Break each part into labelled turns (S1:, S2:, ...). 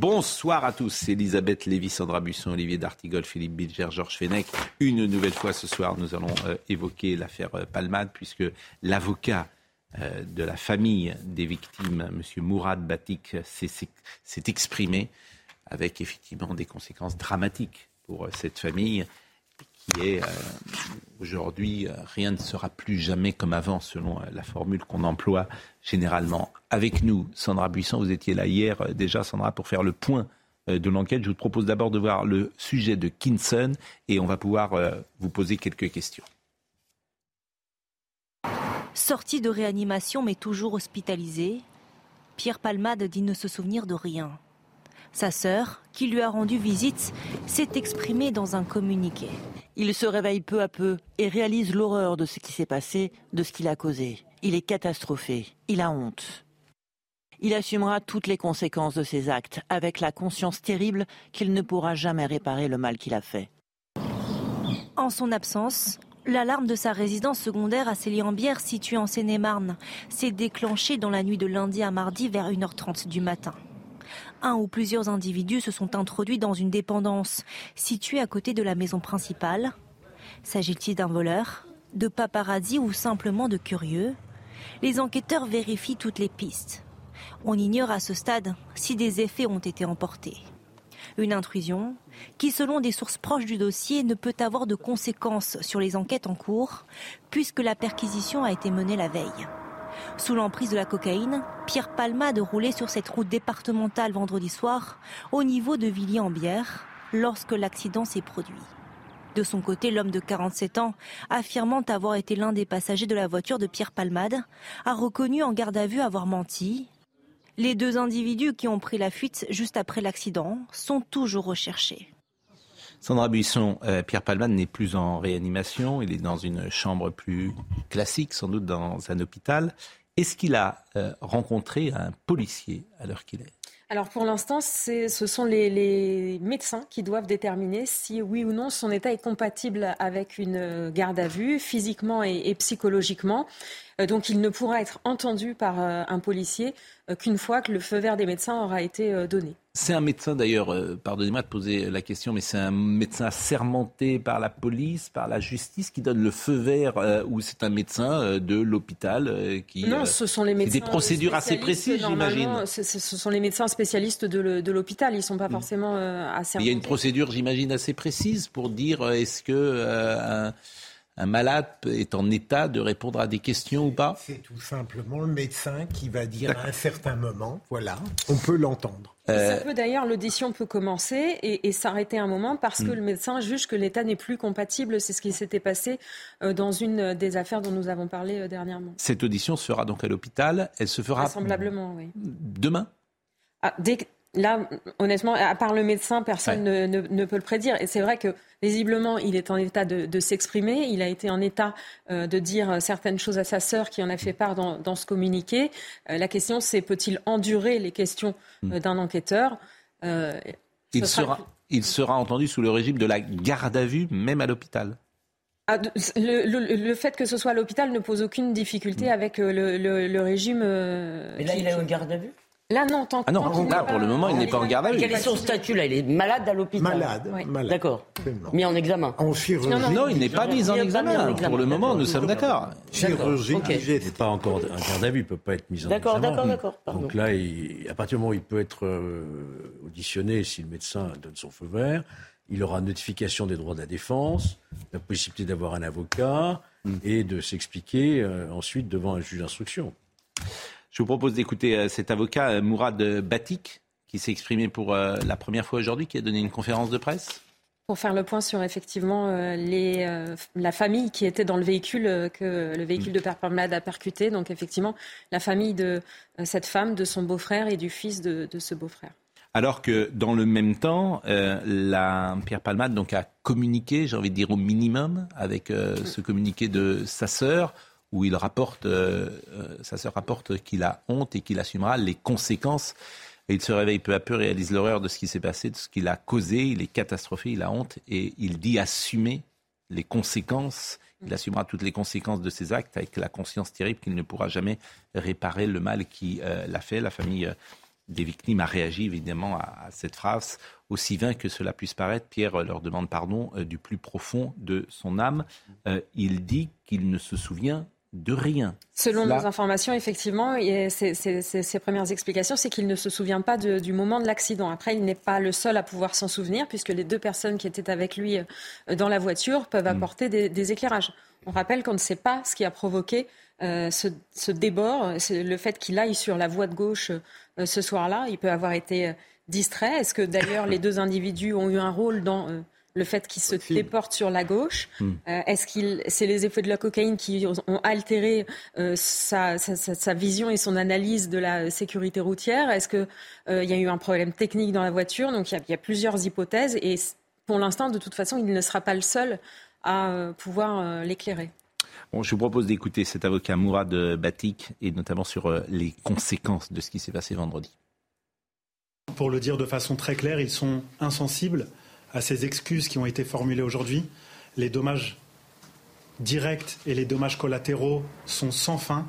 S1: Bonsoir à tous. Elisabeth Lévy, Sandra Busson, Olivier D'Artigol, Philippe Bilger, Georges Fenech. Une nouvelle fois ce soir, nous allons euh, évoquer l'affaire euh, Palmade puisque l'avocat euh, de la famille des victimes, M. Mourad Batik, s'est exprimé avec effectivement des conséquences dramatiques pour cette famille euh, aujourd'hui, rien ne sera plus jamais comme avant, selon la formule qu'on emploie généralement. Avec nous, Sandra Buisson, vous étiez là hier déjà, Sandra, pour faire le point de l'enquête. Je vous propose d'abord de voir le sujet de Kinson et on va pouvoir vous poser quelques questions.
S2: Sorti de réanimation mais toujours hospitalisé, Pierre Palmade dit ne se souvenir de rien. Sa sœur, qui lui a rendu visite, s'est exprimée dans un communiqué.
S3: Il se réveille peu à peu et réalise l'horreur de ce qui s'est passé, de ce qu'il a causé. Il est catastrophé, il a honte. Il assumera toutes les conséquences de ses actes, avec la conscience terrible qu'il ne pourra jamais réparer le mal qu'il a fait.
S2: En son absence, L'alarme de sa résidence secondaire à Célie-en-Bière, située en Seine-et-Marne, s'est déclenchée dans la nuit de lundi à mardi vers 1h30 du matin. Un ou plusieurs individus se sont introduits dans une dépendance située à côté de la maison principale. S'agit-il d'un voleur, de paparazzi ou simplement de curieux? Les enquêteurs vérifient toutes les pistes. On ignore à ce stade si des effets ont été emportés. Une intrusion qui, selon des sources proches du dossier, ne peut avoir de conséquences sur les enquêtes en cours, puisque la perquisition a été menée la veille. Sous l'emprise de la cocaïne, Pierre Palmade roulait sur cette route départementale vendredi soir, au niveau de Villiers-en-Bière, lorsque l'accident s'est produit. De son côté, l'homme de 47 ans, affirmant avoir été l'un des passagers de la voiture de Pierre Palmade, a reconnu en garde à vue avoir menti, les deux individus qui ont pris la fuite juste après l'accident sont toujours recherchés.
S1: Sandra Buisson, euh, Pierre Palman n'est plus en réanimation, il est dans une chambre plus classique, sans doute dans un hôpital. Est-ce qu'il a euh, rencontré un policier à l'heure qu'il est?
S4: Alors pour l'instant, ce sont les, médecins qui doivent déterminer si oui ou non son état est compatible avec une garde à vue, physiquement et psychologiquement. Euh, donc il ne pourra être entendu par euh, un policier euh, qu'une fois que le feu vert des médecins aura été donné.
S1: C'est un médecin d'ailleurs, pardonnez-moi de poser la question, mais c'est un médecin assermenté par la police, par la justice qui donne le feu vert ou c'est un médecin de l'hôpital qui...
S4: Non, ce sont les médecins...
S1: Des procédures assez précises, j'imagine.
S4: Ce, sont les médecins spécialistes de l'hôpital, ils ne sont pas mm. forcément assermentés.
S1: Il y a une procédure, j'imagine, assez précise pour dire est-ce que un malade est en état de répondre à des questions ou pas
S5: C'est tout simplement le médecin qui va dire à un certain moment, voilà, on peut l'entendre.
S4: Ça peut d'ailleurs, l'audition peut commencer et, s'arrêter un moment parce que hmm. le médecin juge que l'état n'est plus compatible. C'est ce qui s'était passé euh, dans une des affaires dont nous avons parlé euh, dernièrement.
S1: Cette audition sera donc à l'hôpital. Elle se fera.
S4: Vraisemblablement, oui.
S1: Demain?
S4: Ah, dès, Là, honnêtement, à part le médecin, personne ne, peut le prédire. Et c'est vrai que, visiblement, il est en état de, s'exprimer. Il a été en état euh, de dire certaines choses à sa sœur qui en a fait part dans, ce communiqué. Euh, la question, c'est peut-il endurer les questions euh, hmm. d'un enquêteur
S1: il, sera, il sera entendu sous le régime de la garde à vue, même à l'hôpital
S4: ah, le, fait que ce soit à l'hôpital ne pose aucune difficulté hmm. avec le, régime.
S6: Mais là, il est en garde à vue?
S4: Là, non, tant
S1: ah non, là, pour le moment, il n'est pas en garde à vue.
S6: Quel est son statut, là Il est malade à l'hôpital
S5: Malade, malade.
S6: D'accord. Mis en examen
S5: En chirurgie.
S1: Non, il n'est pas mis en examen. Pour le moment, nous sommes d'accord.
S5: Chirurgie.
S7: Il n'est pas encore en garde à vue, il ne peut pas être mis en examen.
S6: D'accord, d'accord, d'accord.
S7: Donc là, à partir du moment où il peut être euh, auditionné, si le médecin donne son feu vert, il aura notification des droits de la défense, la possibilité d'avoir un avocat hmm. et de s'expliquer euh, ensuite devant un juge d'instruction.
S1: Je vous propose d'écouter euh, cet avocat, euh, Mourad Batik, qui s'est exprimé pour euh, la première fois aujourd'hui, qui a donné une conférence de presse.
S4: pour faire le point sur effectivement les, la famille qui était dans le véhicule que le véhicule de Père Palmade a percuté. Donc effectivement, la famille de cette femme, de son beau-frère et du fils de, ce beau-frère.
S1: Alors que dans le même temps, la, Pierre Palmade donc, a communiqué, j'ai envie de dire au minimum, avec ce communiqué de sa sœur, où il rapporte, sa sœur rapporte qu'il a honte et qu'il assumera les conséquences il se réveille peu à peu, réalise l'horreur de ce qui s'est passé, de ce qu'il a causé. Il est catastrophé, il a honte et il dit assumer les conséquences. Il assumera toutes les conséquences de ses actes avec la conscience terrible qu'il ne pourra jamais réparer le mal qui euh, l'a fait. La famille euh, des victimes a réagi évidemment à, cette phrase. Aussi vain que cela puisse paraître, Pierre leur demande pardon euh, du plus profond de son âme. il dit qu'il ne se souvient de rien.
S4: Selon nos informations, effectivement, et ses, premières explications, c'est qu'il ne se souvient pas du moment de l'accident. Après, il n'est pas le seul à pouvoir s'en souvenir, puisque les deux personnes qui étaient avec lui euh, dans la voiture peuvent mm. apporter des, éclairages. On rappelle qu'on ne sait pas ce qui a provoqué euh, ce, débord, le fait qu'il aille sur la voie de gauche euh, ce soir-là. Il peut avoir été distrait. Est-ce que d'ailleurs les deux individus ont eu un rôle dans le fait qu'il se déporte sur la gauche hmm. euh, Est-ce qu'il c'est les effets de la cocaïne qui ont altéré euh, sa, vision et son analyse de la sécurité routière? Est-ce qu'il euh, y a eu un problème technique dans la voiture? Donc il y, a, plusieurs hypothèses et pour l'instant, de toute façon, il ne sera pas le seul à pouvoir l'éclairer.
S1: Bon, je vous propose d'écouter cet avocat Mourad Batik et notamment sur les conséquences de ce qui s'est passé vendredi.
S8: Pour le dire de façon très claire, ils sont insensibles à ces excuses qui ont été formulées aujourd'hui. Les dommages directs et les dommages collatéraux sont sans fin.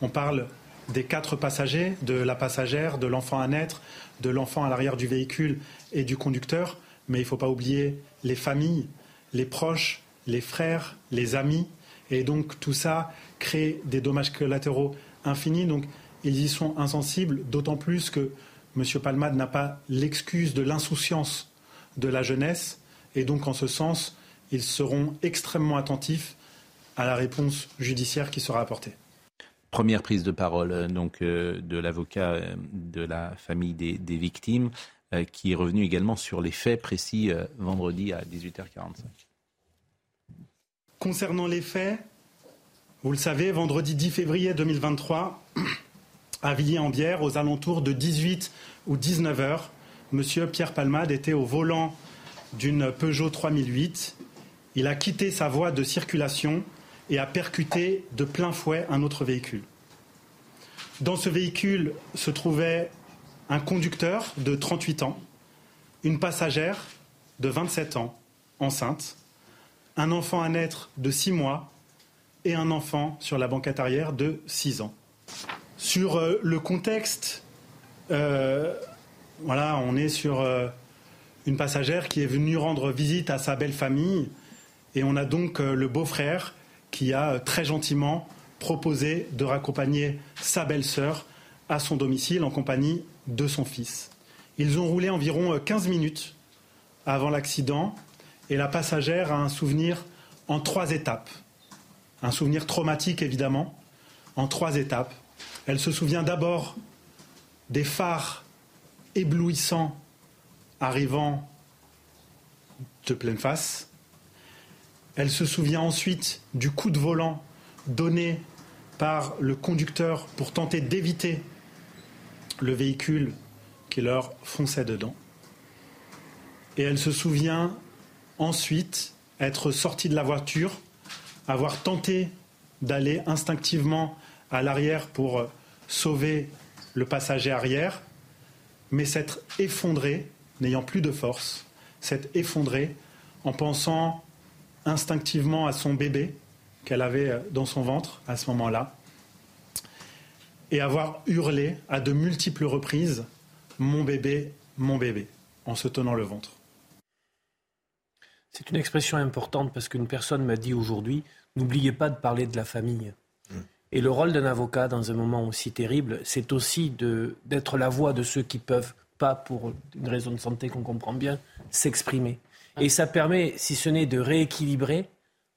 S8: On parle des quatre passagers, de la passagère, de l'enfant à naître, de l'enfant à l'arrière du véhicule et du conducteur. Mais il ne faut pas oublier les familles, les proches, les frères, les amis. Et donc tout ça crée des dommages collatéraux infinis. Donc ils y sont insensibles, d'autant plus que M. Palmade n'a pas l'excuse de l'insouciance de la jeunesse. Et donc, en ce sens, ils seront extrêmement attentifs à la réponse judiciaire qui sera apportée.
S1: Première prise de parole euh, donc euh, de l'avocat euh, de la famille des, victimes, qui est revenu également sur les faits précis vendredi à 18h45.
S8: Concernant les faits, vous le savez, vendredi 10 février 2023, à Villiers-en-Bière, aux alentours de 18 ou 19 heures, Monsieur Pierre Palmade était au volant d'une Peugeot 3008. Il a quitté sa voie de circulation et a percuté de plein fouet un autre véhicule. Dans ce véhicule se trouvait un conducteur de 38 ans, une passagère de 27 ans, enceinte, un enfant à naître de 6 mois et un enfant sur la banquette arrière de 6 ans. Sur euh, le contexte, euh, voilà, on est sur euh, une passagère qui est venue rendre visite à sa belle famille et on a donc euh, le beau-frère qui a euh, très gentiment proposé de raccompagner sa belle-sœur à son domicile en compagnie de son fils. Ils ont roulé environ 15 minutes avant l'accident et la passagère a un souvenir en trois étapes. Un souvenir traumatique évidemment, en trois étapes. Elle se souvient d'abord des phares éblouissant arrivant de pleine face. Elle se souvient ensuite du coup de volant donné par le conducteur pour tenter d'éviter le véhicule qui leur fonçait dedans. Et elle se souvient ensuite être sortie de la voiture, avoir tenté d'aller instinctivement à l'arrière pour sauver le passager arrière, mais s'être effondré, n'ayant plus de force, s'être effondré en pensant instinctivement à son bébé qu'elle avait euh, dans son ventre à ce moment-là, et avoir hurlé à de multiples reprises Mon bébé, mon bébé, en se tenant le ventre.
S9: C'est une expression importante parce qu'une personne m'a dit aujourd'hui N'oubliez pas de parler de la famille. Et le rôle d'un avocat dans un moment aussi terrible, c'est aussi d'être la voix de ceux qui peuvent pas, pour une raison de santé qu'on comprend bien, s'exprimer. Et ça permet, si ce n'est de rééquilibrer,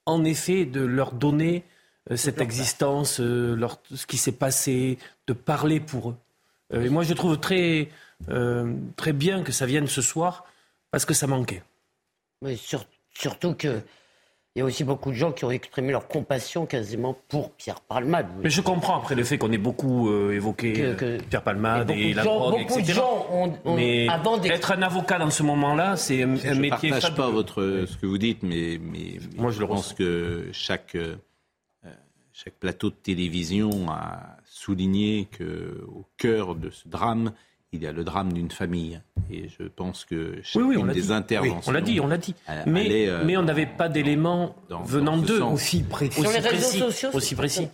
S9: en effet, de leur donner euh, cette existence, euh, leur, ce qui s'est passé, de parler pour eux. Euh, et moi, je trouve très, très bien que ça vienne ce soir, parce que ça manquait.
S6: Mais surtout que il y a aussi beaucoup de gens qui ont exprimé leur compassion quasiment pour Pierre Palmade.
S9: Mais je comprends après le fait qu'on ait beaucoup euh, évoqué euh, Pierre Palmade et, la drogue, etc. De gens ont, mais être un avocat dans ce moment-là, c'est un, métier. Je ne
S1: partage pas votre, ce que vous dites, mais, mais, Moi, je, pense que chaque, euh, chaque plateau de télévision a souligné qu'au cœur de ce drame, il y a le drame d'une famille. Et je pense que chacune des interventions.
S9: on l'a dit, on l'a dit. Mais, euh, mais on n'avait pas d'éléments venant d'eux aussi précis.
S6: Sur les réseaux sociaux,
S9: aussi précis.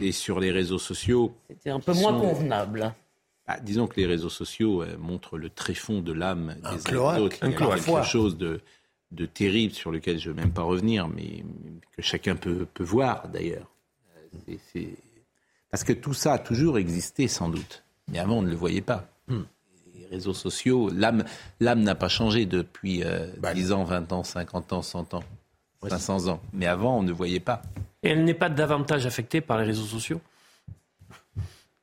S1: Et sur les réseaux sociaux.
S6: C'était un peu moins convenable.
S1: Ah, disons que les réseaux sociaux euh, montrent le tréfond de l'âme des autres. Il y a quelque chose de, de terrible sur lequel je ne veux même pas revenir, mais que chacun peut, peut voir d'ailleurs. Parce que tout ça a toujours existé sans doute. Mais avant, on ne le voyait pas. Hmm. Les réseaux sociaux, l'âme, l'âme n'a pas changé depuis 10 euh, bah, ans, 20 ans, 50 ans, 100 ans, 500 ans. Mais avant, on ne voyait pas.
S9: Et elle n'est pas davantage affectée par les réseaux sociaux?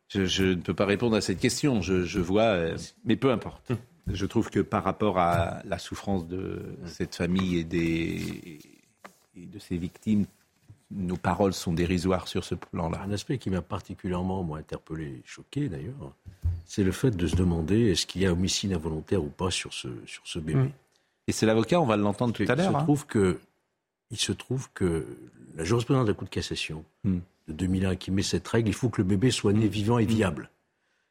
S1: Je, ne peux pas répondre à cette question. Je, vois, euh, mais peu importe. Je trouve que par rapport à la souffrance de cette famille et, des, et de ses victimes, nos paroles sont dérisoires sur ce plan-là.
S7: Un aspect qui m'a particulièrement moi, interpellé, choqué d'ailleurs, c'est le fait de se demander est-ce qu'il y a homicide involontaire ou pas sur ce, sur ce bébé. Mmh.
S1: Et c'est l'avocat, on va l'entendre tout à l'heure.
S7: Il, se hein. trouve que, il se trouve que la jurisprudence de la Cour de cassation mmh. de 2001 qui met cette règle, il faut que le bébé soit né mmh. vivant et viable.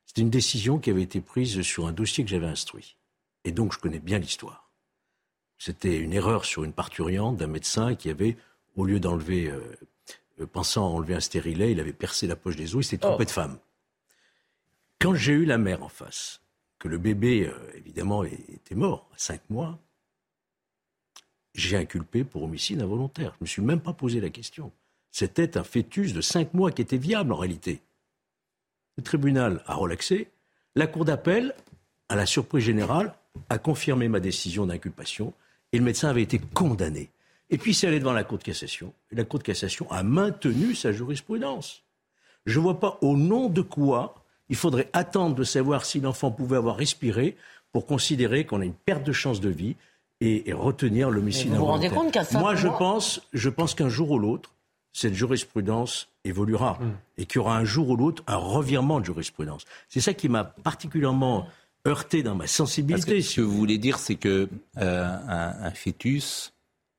S7: C'est une décision qui avait été prise sur un dossier que j'avais instruit. Et donc je connais bien l'histoire. C'était une erreur sur une parturiente d'un médecin qui avait au lieu d'enlever, euh, euh, pensant enlever un stérilet, il avait percé la poche des os, il s'était trompé oh. de femme. Quand j'ai eu la mère en face, que le bébé, euh, évidemment, était mort à cinq mois, j'ai inculpé pour homicide involontaire. Je ne me suis même pas posé la question. C'était un fœtus de cinq mois qui était viable en réalité. Le tribunal a relaxé. La cour d'appel, à la surprise générale, a confirmé ma décision d'inculpation et le médecin avait été condamné. Et puis c'est allé devant la Cour de cassation. Et la Cour de cassation a maintenu sa jurisprudence. Je ne vois pas au nom de quoi il faudrait attendre de savoir si l'enfant pouvait avoir respiré pour considérer qu'on a une perte de chance de vie et, retenir l'homicide
S6: Vous vous rendez compte qu'à
S7: Moi, je pense, je pense qu'un jour ou l'autre, cette jurisprudence évoluera hmm. et qu'il y aura un jour ou l'autre un revirement de jurisprudence. C'est ça qui m'a particulièrement heurté dans ma sensibilité.
S1: ce que vous voulez dire, c'est que euh, un, fœtus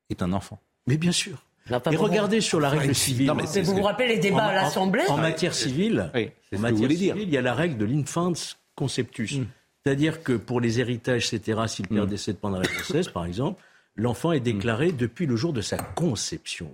S1: est un enfant.
S7: Mais bien sûr. Et regardez sur la règle civile.
S6: vous vous rappelez les débats à l'Assemblée
S7: En matière civile, en matière civile, il y a la règle de l'infant conceptus. Mm. C'est-à-dire que pour les héritages, etc., si le père mm. décède pendant la grossesse, par exemple, l'enfant est déclaré depuis le jour de sa conception.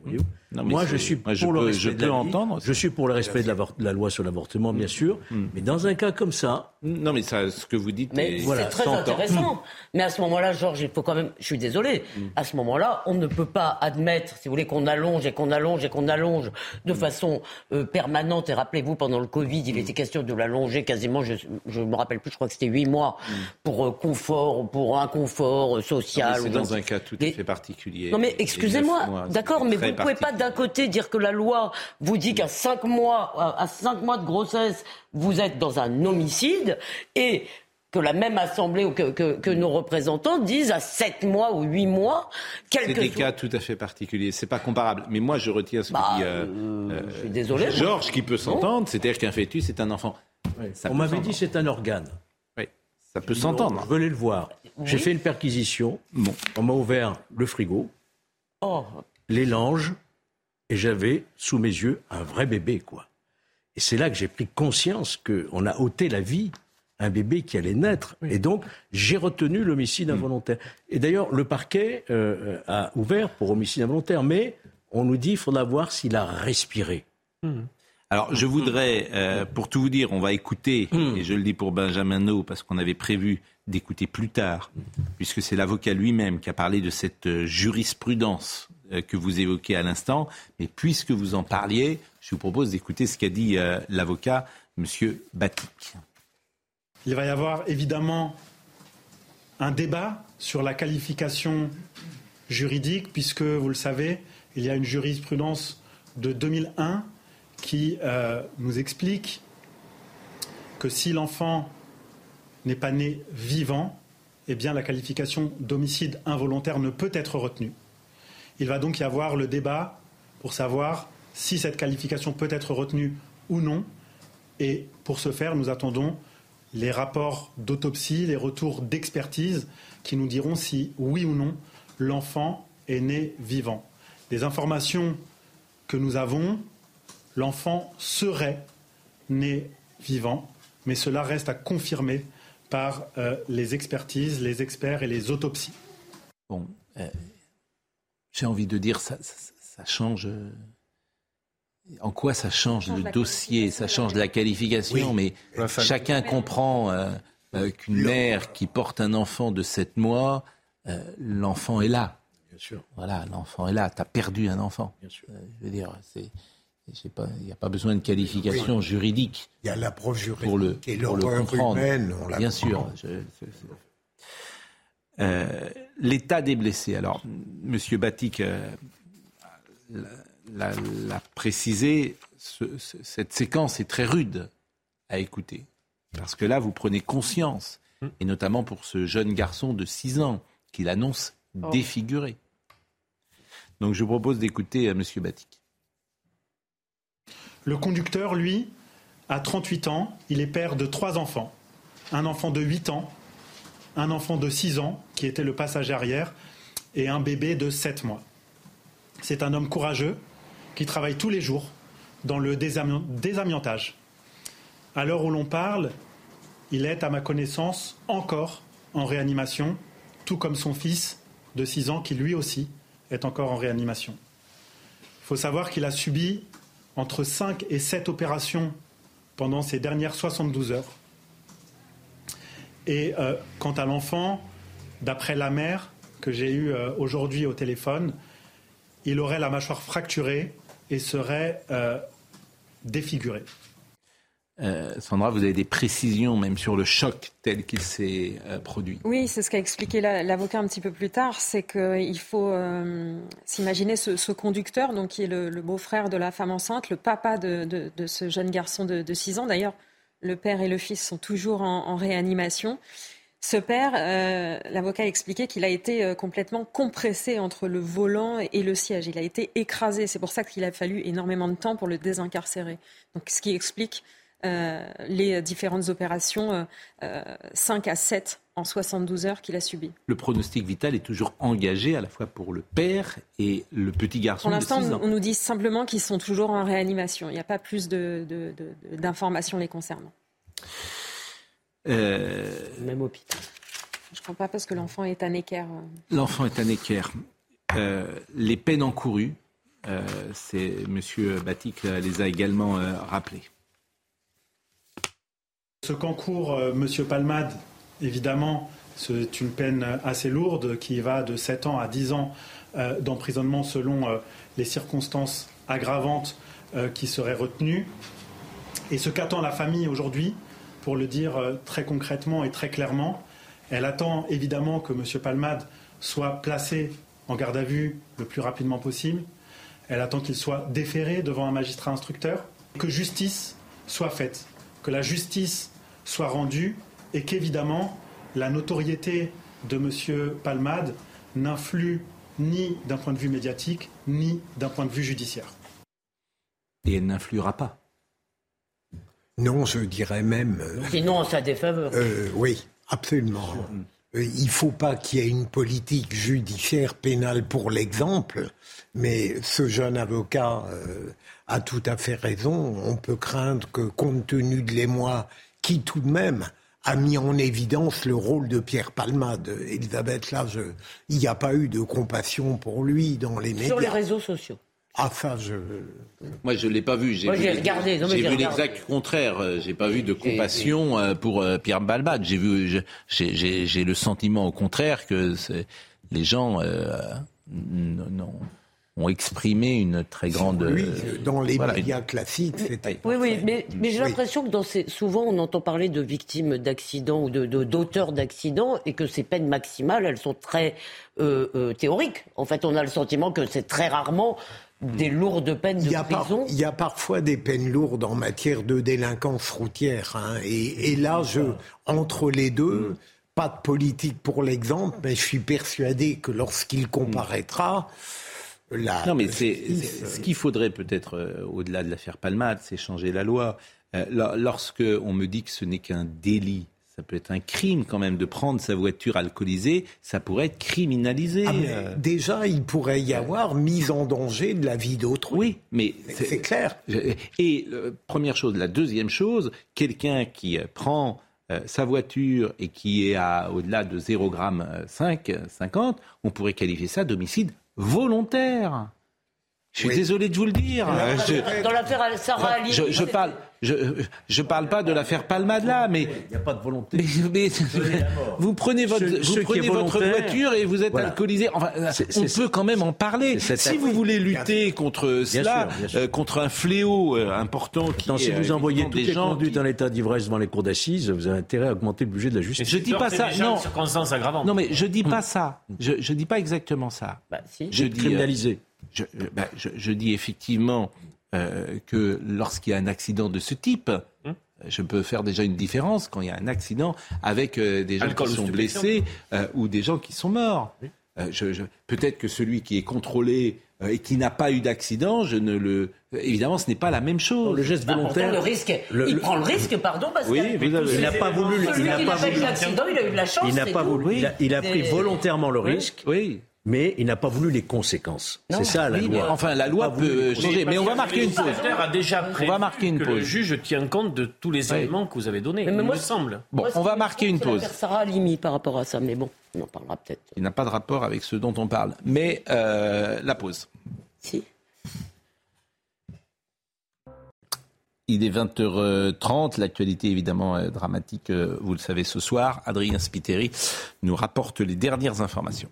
S7: moi, je suis pour le respect de la entendre, Je suis pour le respect de la, loi sur l'avortement, bien sûr. Mm. Mais dans un cas comme ça.
S1: Non, mais ça, ce que vous dites.
S6: Mais c'est très intéressant. Mm. Mais à ce moment-là, Georges, il faut quand même. Je suis désolé. Mm. À ce moment-là, on ne peut pas admettre, si vous voulez, qu'on allonge et qu'on allonge et qu'on allonge de façon euh, permanente. Et rappelez-vous, pendant le Covid, il était question de l'allonger quasiment. Je ne me rappelle plus. Je crois que c'était huit mois pour euh, confort, pour inconfort euh, social.
S1: C'est dans un cas tout à fait particulier.
S6: Non, mais excusez-moi. D'accord, mais vous ne pouvez pas d'un côté dire que la loi vous dit qu'à cinq mois, à cinq mois de grossesse, vous êtes dans un homicide et que la même assemblée ou que, nos représentants disent à sept mois ou huit mois.
S1: C'est des cas tout à fait particuliers. C'est pas comparable. Mais moi, je retiens ce que bah, dit euh,
S6: euh, désolé,
S1: Georges, qui peut s'entendre. C'est-à-dire qu'un fœtus, c'est un enfant.
S7: On m'avait dit c'est un organe.
S1: Oui, ça peut s'entendre.
S7: Je voulais le voir. J'ai fait une perquisition. Bon. On m'a ouvert le frigo, oh. les langes, et j'avais sous mes yeux un vrai bébé, quoi. Et c'est là que j'ai pris conscience qu'on a ôté la vie à un bébé qui allait naître. Et donc, j'ai retenu l'homicide mm. involontaire. Et d'ailleurs, le parquet euh, a ouvert pour homicide involontaire, mais on nous dit qu'il faudra voir s'il a respiré.
S1: Mm. Alors, je voudrais, euh, pour tout vous dire, on va écouter, mm. et je le dis pour Benjamin No, parce qu'on avait prévu d'écouter plus tard, puisque c'est l'avocat lui-même qui a parlé de cette euh, jurisprudence euh, que vous évoquez à l'instant. Mais puisque vous en parliez, je vous propose d'écouter ce qu'a dit euh, l'avocat, M. Batik.
S8: Il va y avoir évidemment un débat sur la qualification juridique, puisque, vous le savez, il y a une jurisprudence de 2001 qui nous explique que si l'enfant n'est pas né vivant, eh bien, la qualification d'homicide involontaire ne peut être retenue. Il va donc y avoir le débat pour savoir si cette qualification peut être retenue ou non. Et pour ce faire, nous attendons les rapports d'autopsie, les retours d'expertise qui nous diront si, oui ou non, l'enfant est né vivant. Des informations que nous avons, l'enfant serait né vivant, mais cela reste à confirmer par euh, les expertises, les experts et les autopsies.
S1: Bon, euh, j'ai envie de dire, ça, ça, change. Euh, en quoi ça change le dossier Ça change la qualification, mais chacun comprend qu'une mère qui porte un enfant de 7 mois, l'enfant est là. Bien sûr. Voilà, l'enfant est là. Tu as perdu un enfant. Bien sûr. je veux dire, c'est. Il n'y a pas besoin de qualification juridique.
S5: Il y a l'approche juridique pour le, et l'horreur humaine. On
S1: Bien sûr. Euh, l'état des blessés. Alors, Monsieur Batik euh, l'a précisé, cette séquence est très rude à écouter. Parce que là, vous prenez conscience, et notamment pour ce jeune garçon de 6 ans qu'il annonce oh. défiguré. Donc je vous propose d'écouter euh, Monsieur Batik.
S8: Le conducteur, lui, a 38 ans, il est père de trois enfants. Un enfant de 8 ans, un enfant de 6 ans, qui était le passager arrière, et un bébé de 7 mois. C'est un homme courageux qui travaille tous les jours dans le désamiantage. À l'heure où l'on parle, il est, à ma connaissance, encore en réanimation, tout comme son fils de 6 ans qui lui aussi est encore en réanimation. Il faut savoir qu'il a subi entre 5 et 7 opérations pendant ces dernières 72 heures. Et euh, quant à l'enfant, d'après la mère que j'ai eue euh, aujourd'hui au téléphone, il aurait la mâchoire fracturée et serait euh, défiguré.
S1: Euh, Sandra, vous avez des précisions même sur le choc tel qu'il s'est euh, produit.
S4: Oui, c'est ce qu'a expliqué l'avocat un petit peu plus tard, c'est qu'il faut euh, s'imaginer ce, conducteur, donc qui est le, beau-frère de la femme enceinte, le papa de, ce jeune garçon de, 6 ans. D'ailleurs, le père et le fils sont toujours en, réanimation. Ce père, l'avocat a expliqué qu'il a été complètement compressé entre le volant et le siège. Il a été écrasé. C'est pour ça qu'il a fallu énormément de temps pour le désincarcérer. Donc, ce qui explique les différentes opérations, 5 euh, à 7 en 72 heures qu'il a subies.
S1: Le pronostic vital est toujours engagé à la fois pour le père et le petit garçon.
S4: Pour l'instant, on nous dit simplement qu'ils sont toujours en réanimation. Il n'y a pas plus d'informations les concernant. Euh, Même hôpital. Je ne crois pas parce que l'enfant est un équerre.
S1: L'enfant est un équerre. les peines encourues, c'est Monsieur Batik les a également rappelées.
S8: Ce qu'encourt euh, M. Palmade, évidemment, c'est une peine assez lourde qui va de 7 ans à 10 ans euh, d'emprisonnement selon euh, les circonstances aggravantes qui seraient retenues. Et ce qu'attend la famille aujourd'hui, pour le dire très concrètement et très clairement, elle attend évidemment que M. Palmade soit placé en garde à vue le plus rapidement possible. Elle attend qu'il soit déféré devant un magistrat instructeur, que justice soit faite, que la justice soit rendue et qu'évidemment la notoriété de M. Palmade n'influe ni d'un point de vue médiatique, ni d'un point de vue judiciaire.
S1: Et elle n'influera pas
S5: Non, je dirais même.
S6: Euh, Sinon, ça défaveur.
S5: Euh, oui, absolument. Euh, il ne faut pas qu'il y ait une politique judiciaire pénale pour l'exemple, mais ce jeune avocat a tout à fait raison. On peut craindre que, compte tenu de l'émoi qui tout de même a mis en évidence le rôle de Pierre Palmade. Elisabeth, là, il n'y a pas eu de compassion pour lui dans les médias.
S6: Sur les réseaux sociaux.
S5: Ah, ça, je.
S1: Moi, je ne l'ai pas vu.
S6: J'ai vu, regardé.
S1: J'ai vu l'exact contraire. Euh, j'ai pas vu de compassion euh, pour euh, Pierre Palmade. J'ai vu, j'ai le sentiment au contraire que les gens non ont exprimé une très grande.
S5: Oui, dans les médias classiques, c'était.
S6: Oui, oui, mais, mais j'ai l'impression que dans ces, souvent on entend parler de victimes d'accidents ou de, d'auteurs d'accidents et que ces peines maximales, elles sont très euh, euh, théoriques. En fait, on a le sentiment que c'est très rarement des lourdes peines de prison.
S5: il y a parfois des peines lourdes en matière de délinquance routière. Hein, et, et, là, je, entre les deux. pas de politique pour l'exemple, mais je suis persuadé que lorsqu'il comparaîtra, la
S1: non, mais c'est ce qu'il faudrait peut-être, euh, au-delà de l'affaire Palmade, c'est changer la loi. Euh, lorsque on me dit que ce n'est qu'un délit, ça peut être un crime quand même de prendre sa voiture alcoolisée, ça pourrait être criminalisé. Ah,
S5: euh. Déjà, il pourrait y avoir mise en danger de la vie d'autrui.
S1: Oui, mais
S5: c'est clair.
S1: Et première chose, la deuxième chose, quelqu'un qui prend sa voiture et qui est à au-delà de 0,5 g 50, on pourrait qualifier ça d'homicide volontaire. Je suis désolé de vous le dire.
S6: Dans l'affaire Sarah Ali.
S1: Je, je, parle, je ne parle pas de l'affaire Palmade là, mais
S7: il n'y a pas de volonté.
S1: Mais, vous prenez votre, vous prenez votre voiture et vous êtes alcoolisé. Enfin, on peut quand même en parler. Si vous voulez lutter contre cela, euh, contre un fléau euh, important qui
S7: non, si vous euh, envoyez des gens conduits dans l'état d'ivresse devant les cours d'assises, vous avez intérêt à augmenter le budget de la justice.
S1: Je dis pas ça. Non. Non, mais je dis pas ça. Je, je dis pas exactement ça.
S6: Bah, si.
S1: Je dis
S7: criminaliser.
S1: Je, bah, je, je, dis effectivement euh, que lorsqu'il y a un accident de ce type, hum. je peux faire déjà une différence quand il y a un accident avec euh, des gens qui sont blessés euh, ou des gens qui sont morts. Peut-être que celui qui est contrôlé et qui n'a pas eu d'accident, je ne le. Évidemment, ce n'est pas la même chose.
S7: Le geste bah, volontaire.
S6: le risque. il prend le risque, pardon, parce
S7: oui, il n'a pas voulu.
S6: il n'a pas voulu. L'accident, il a eu de la chance.
S7: Il n'a pas voulu. Il a, il a pris volontairement le risque.
S1: Oui
S7: mais il n'a pas voulu les conséquences. C'est ça la loi.
S1: Enfin, la loi peut changer, mais on va marquer une pause.
S9: A déjà on va marquer une pause. Le juge tient compte de tous les éléments que vous avez donnés. Mais il me semble.
S1: Bon, on va marquer une pause.
S6: Sarah Alimi par rapport à ça, mais bon, on en parlera peut-être.
S1: Il n'a pas de rapport avec ce dont on parle, mais euh, la pause.
S6: Si.
S1: Il est 20h30, l'actualité évidemment est dramatique, euh, vous le savez ce soir. Adrien Spiteri nous rapporte les dernières informations.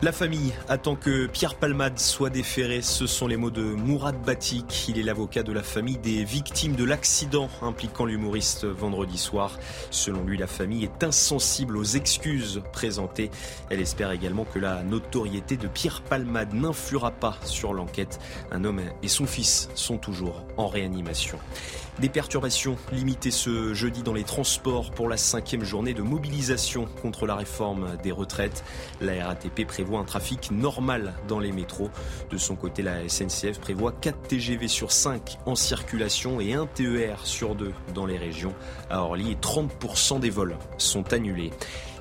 S10: La famille attend que Pierre Palmade soit déféré. Ce sont les mots de Mourad Batik. Il est l'avocat de la famille des victimes de l'accident impliquant l'humoriste vendredi soir. Selon lui, la famille est insensible aux excuses présentées. Elle espère également que la notoriété de Pierre Palmade n'influera pas sur l'enquête. Un homme et son fils sont toujours en réanimation. Des perturbations limitées ce jeudi dans les transports pour la cinquième journée de mobilisation contre la réforme des retraites. La RATP prévoit un trafic normal dans les métros. De son côté, la SNCF prévoit 4 TGV sur 5 en circulation et 1 TER sur 2 dans les régions. À Orly, 30% des vols sont annulés.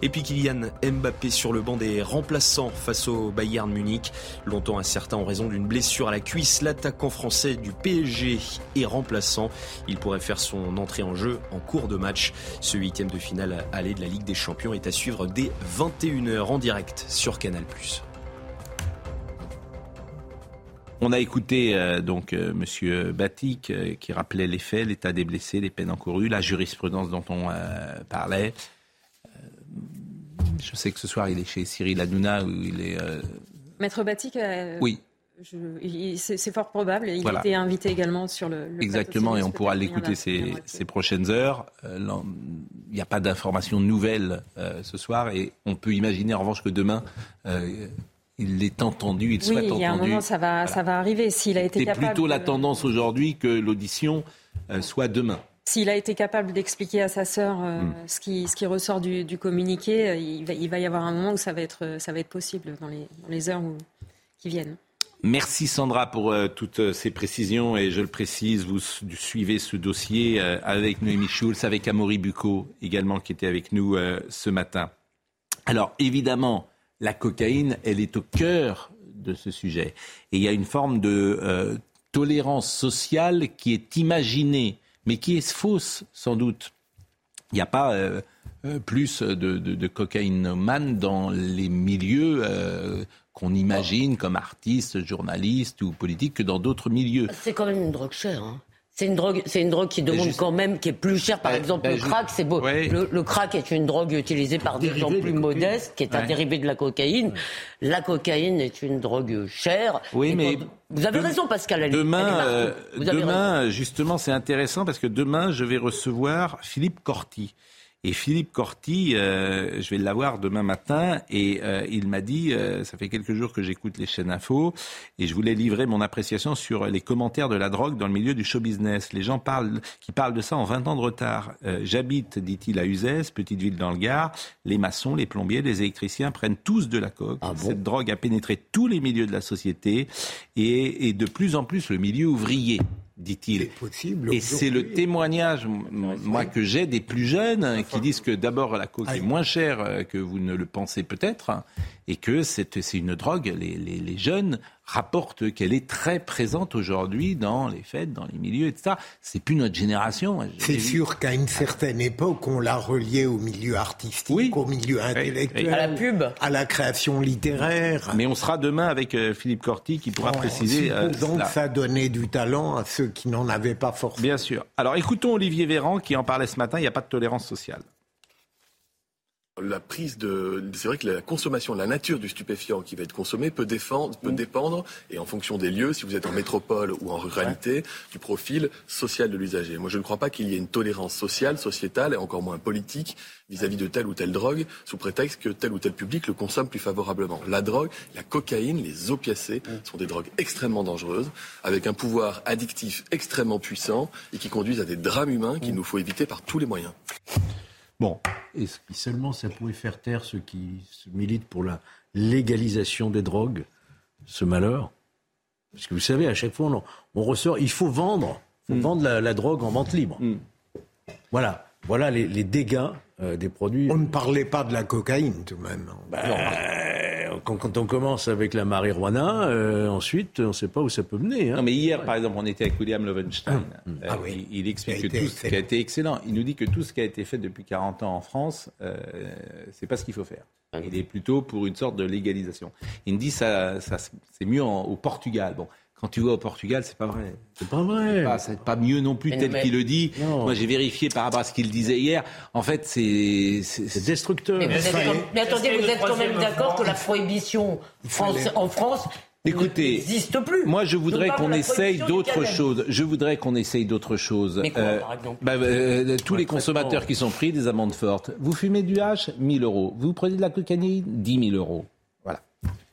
S10: Et puis Kylian Mbappé sur le banc des remplaçants face au Bayern Munich. Longtemps incertain en raison d'une blessure à la cuisse, l'attaquant français du PSG est remplaçant. Il pourrait faire son entrée en jeu en cours de match. Ce huitième de finale aller de la Ligue des Champions est à suivre dès 21h en direct sur Canal+.
S1: On a écouté euh, donc euh, Monsieur Batik euh, qui rappelait les faits, l'état des blessés, les peines encourues, la jurisprudence dont on parlait. Je sais que ce soir, il est chez Cyril Hanouna où il est. Euh,
S4: Maître Batik
S1: euh, Oui.
S4: C'est fort probable. Il a été invité également sur le.
S1: Exactement, et on pourra l'écouter ces, ces, prochaines heures. Euh, il n'y a pas d'informations nouvelles ce soir, et on peut imaginer en revanche que demain. il est entendu, il soit entendu.
S4: Oui, il y a un moment, ça va, ça va arriver. S'il a été
S1: capable. C'est plutôt la tendance aujourd'hui que l'audition soit demain.
S4: S'il a été capable d'expliquer à sa sœur euh, hmm. ce, qui, ce, qui, ressort du, communiqué, euh, il va, il va, y avoir un moment où ça va être, ça va être possible dans les, dans les heures qui viennent.
S1: Merci Sandra pour euh, toutes ces précisions et je le précise, vous suivez ce dossier avec Noémie Schulz, avec Amaury Bucco également qui était avec nous ce matin. Alors évidemment, la cocaïne, elle est au cœur de ce sujet et il y a une forme de tolérance sociale qui est imaginée mais qui est fausse sans doute? Il n'y a pas euh, euh, plus de, de, de dans les milieux euh, qu'on imagine comme artistes, journalistes ou politiques que dans d'autres milieux.
S6: C'est quand même une drogue chère. Hein. C'est une drogue, c'est une drogue qui demande quand même, qui est plus chère. Par ben, exemple, ben, le crack, c'est beau. Le, crack est une drogue utilisée par des gens plus modestes, qui est un dérivé de la cocaïne. La cocaïne est une drogue chère.
S1: Oui, mais
S6: vous avez raison, Pascal.
S1: demain, euh, demain, justement, c'est intéressant parce que demain, je vais recevoir Philippe Corti. Et Philippe Corti, euh, je vais l'avoir demain matin, et euh, il m'a dit, euh, ça fait quelques jours que j'écoute les chaînes info, et je voulais livrer mon appréciation sur les commentaires de la drogue dans le milieu du show business. Les gens parlent, qui parlent de ça en 20 ans de retard. J'habite, dit-il, à Uzès, petite ville dans le Gard. Les maçons, les plombiers, les électriciens prennent tous de la coke. Ah Cette drogue a pénétré tous les milieux de la société et, et de plus en plus le milieu ouvrier dit-il. Et c'est le témoignage, moi, que j'ai des plus jeunes qui disent que d'abord la coke est moins chère euh, que vous ne le pensez peut-être et que c'est une drogue. Les, les, les jeunes rapportent qu'elle est très présente aujourd'hui dans les fêtes, dans les milieux, etc. C'est plus notre génération.
S5: C'est sûr qu'à une certaine époque, on l'a relié au milieu artistique, au milieu intellectuel,
S6: à la pub,
S5: à la création littéraire.
S1: Mais on sera demain avec euh, Philippe Corti qui pourra préciser.
S5: Euh, donc ça donnait du talent à ceux qui n'en avaient pas forcément.
S1: Bien sûr. Alors écoutons Olivier Véran qui en parlait ce matin. Il n'y a pas de tolérance sociale.
S11: La prise de, c'est vrai que la consommation, la nature du stupéfiant qui va être consommé peut, défendre, peut mm. dépendre, et en fonction des lieux, si vous êtes en métropole ou en ruralité, du profil social de l'usager. Moi, je ne crois pas qu'il y ait une tolérance sociale, sociétale, et encore moins politique, vis-à-vis de telle ou telle drogue, sous prétexte que tel ou tel public le consomme plus favorablement. La drogue, la cocaïne, les opiacés mm. sont des drogues extrêmement dangereuses, avec un pouvoir addictif extrêmement puissant, et qui conduisent à des drames humains qu'il mm. nous faut éviter par tous les moyens.
S7: Bon, est-ce que seulement ça pouvait faire taire ceux qui militent pour la légalisation des drogues, ce malheur Parce que vous savez, à chaque fois, on, ressort, il faut vendre, il faut mm. vendre la, drogue en vente libre. Mm. Voilà, voilà les, dégâts euh, des produits.
S5: On ne parlait pas de la cocaïne tout de même.
S7: Bah, quand, on commence avec la marijuana, euh, ensuite, on ne sait pas où ça peut mener. Hein.
S1: Non, mais hier, par exemple, on était avec William Lovenstein.
S5: Ah, euh, ah
S1: il, explique que tout ce qui a été excellent. Il nous dit que tout ce qui a été fait depuis 40 ans en France, euh, c'est pas ce qu'il faut faire. Ah il est plutôt pour une sorte de légalisation. Il me dit ça, ça c'est mieux au Portugal. Bon, quand tu vas au Portugal, c'est pas vrai.
S7: C'est pas vrai.
S1: C'est pas, mieux non plus tel qu'il le dit. Moi, j'ai vérifié par rapport à ce qu'il disait hier. En fait, c'est
S7: destructeur.
S6: Mais, mais attendez, vous êtes quand même d'accord que la prohibition en France
S1: Écoutez,
S6: n'existe plus.
S1: Moi, je voudrais qu'on essaye d'autres choses. Je voudrais qu'on essaye d'autres choses.
S6: Mais quoi, euh, par exemple
S1: bah, euh, Tous les consommateurs qui sont pris des amendes fortes. Vous fumez du hash, 1000 euros. Vous prenez de la cocaïne, 10 000 euros.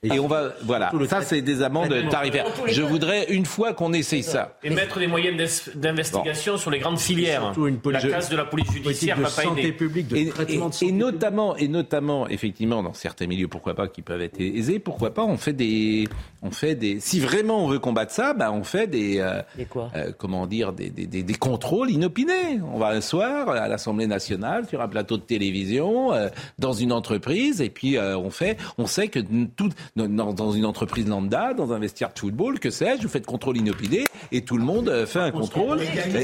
S1: Et on va, voilà, ça c'est des amendes tarifaires. Je voudrais une fois qu'on essaye ça.
S9: Et mettre des moyens d'investigation sur les grandes filières. Une la case de la police judiciaire
S7: de santé publique, de
S1: et,
S7: traitement
S1: et, notamment, et notamment, effectivement, dans certains milieux, pourquoi pas, qui peuvent être aisés, pourquoi pas, on fait des, on fait des. Si vraiment on veut combattre ça, bah on fait des.
S6: Euh, quoi
S1: euh, Comment dire, des, des, des, contrôles inopinés. On va un soir à l'Assemblée nationale sur un plateau de télévision, euh, dans une entreprise, et puis on fait, on sait que tout dans, une entreprise lambda, dans un vestiaire de football, que sais-je, vous faites contrôle inopiné et tout le monde euh, fait un contrôle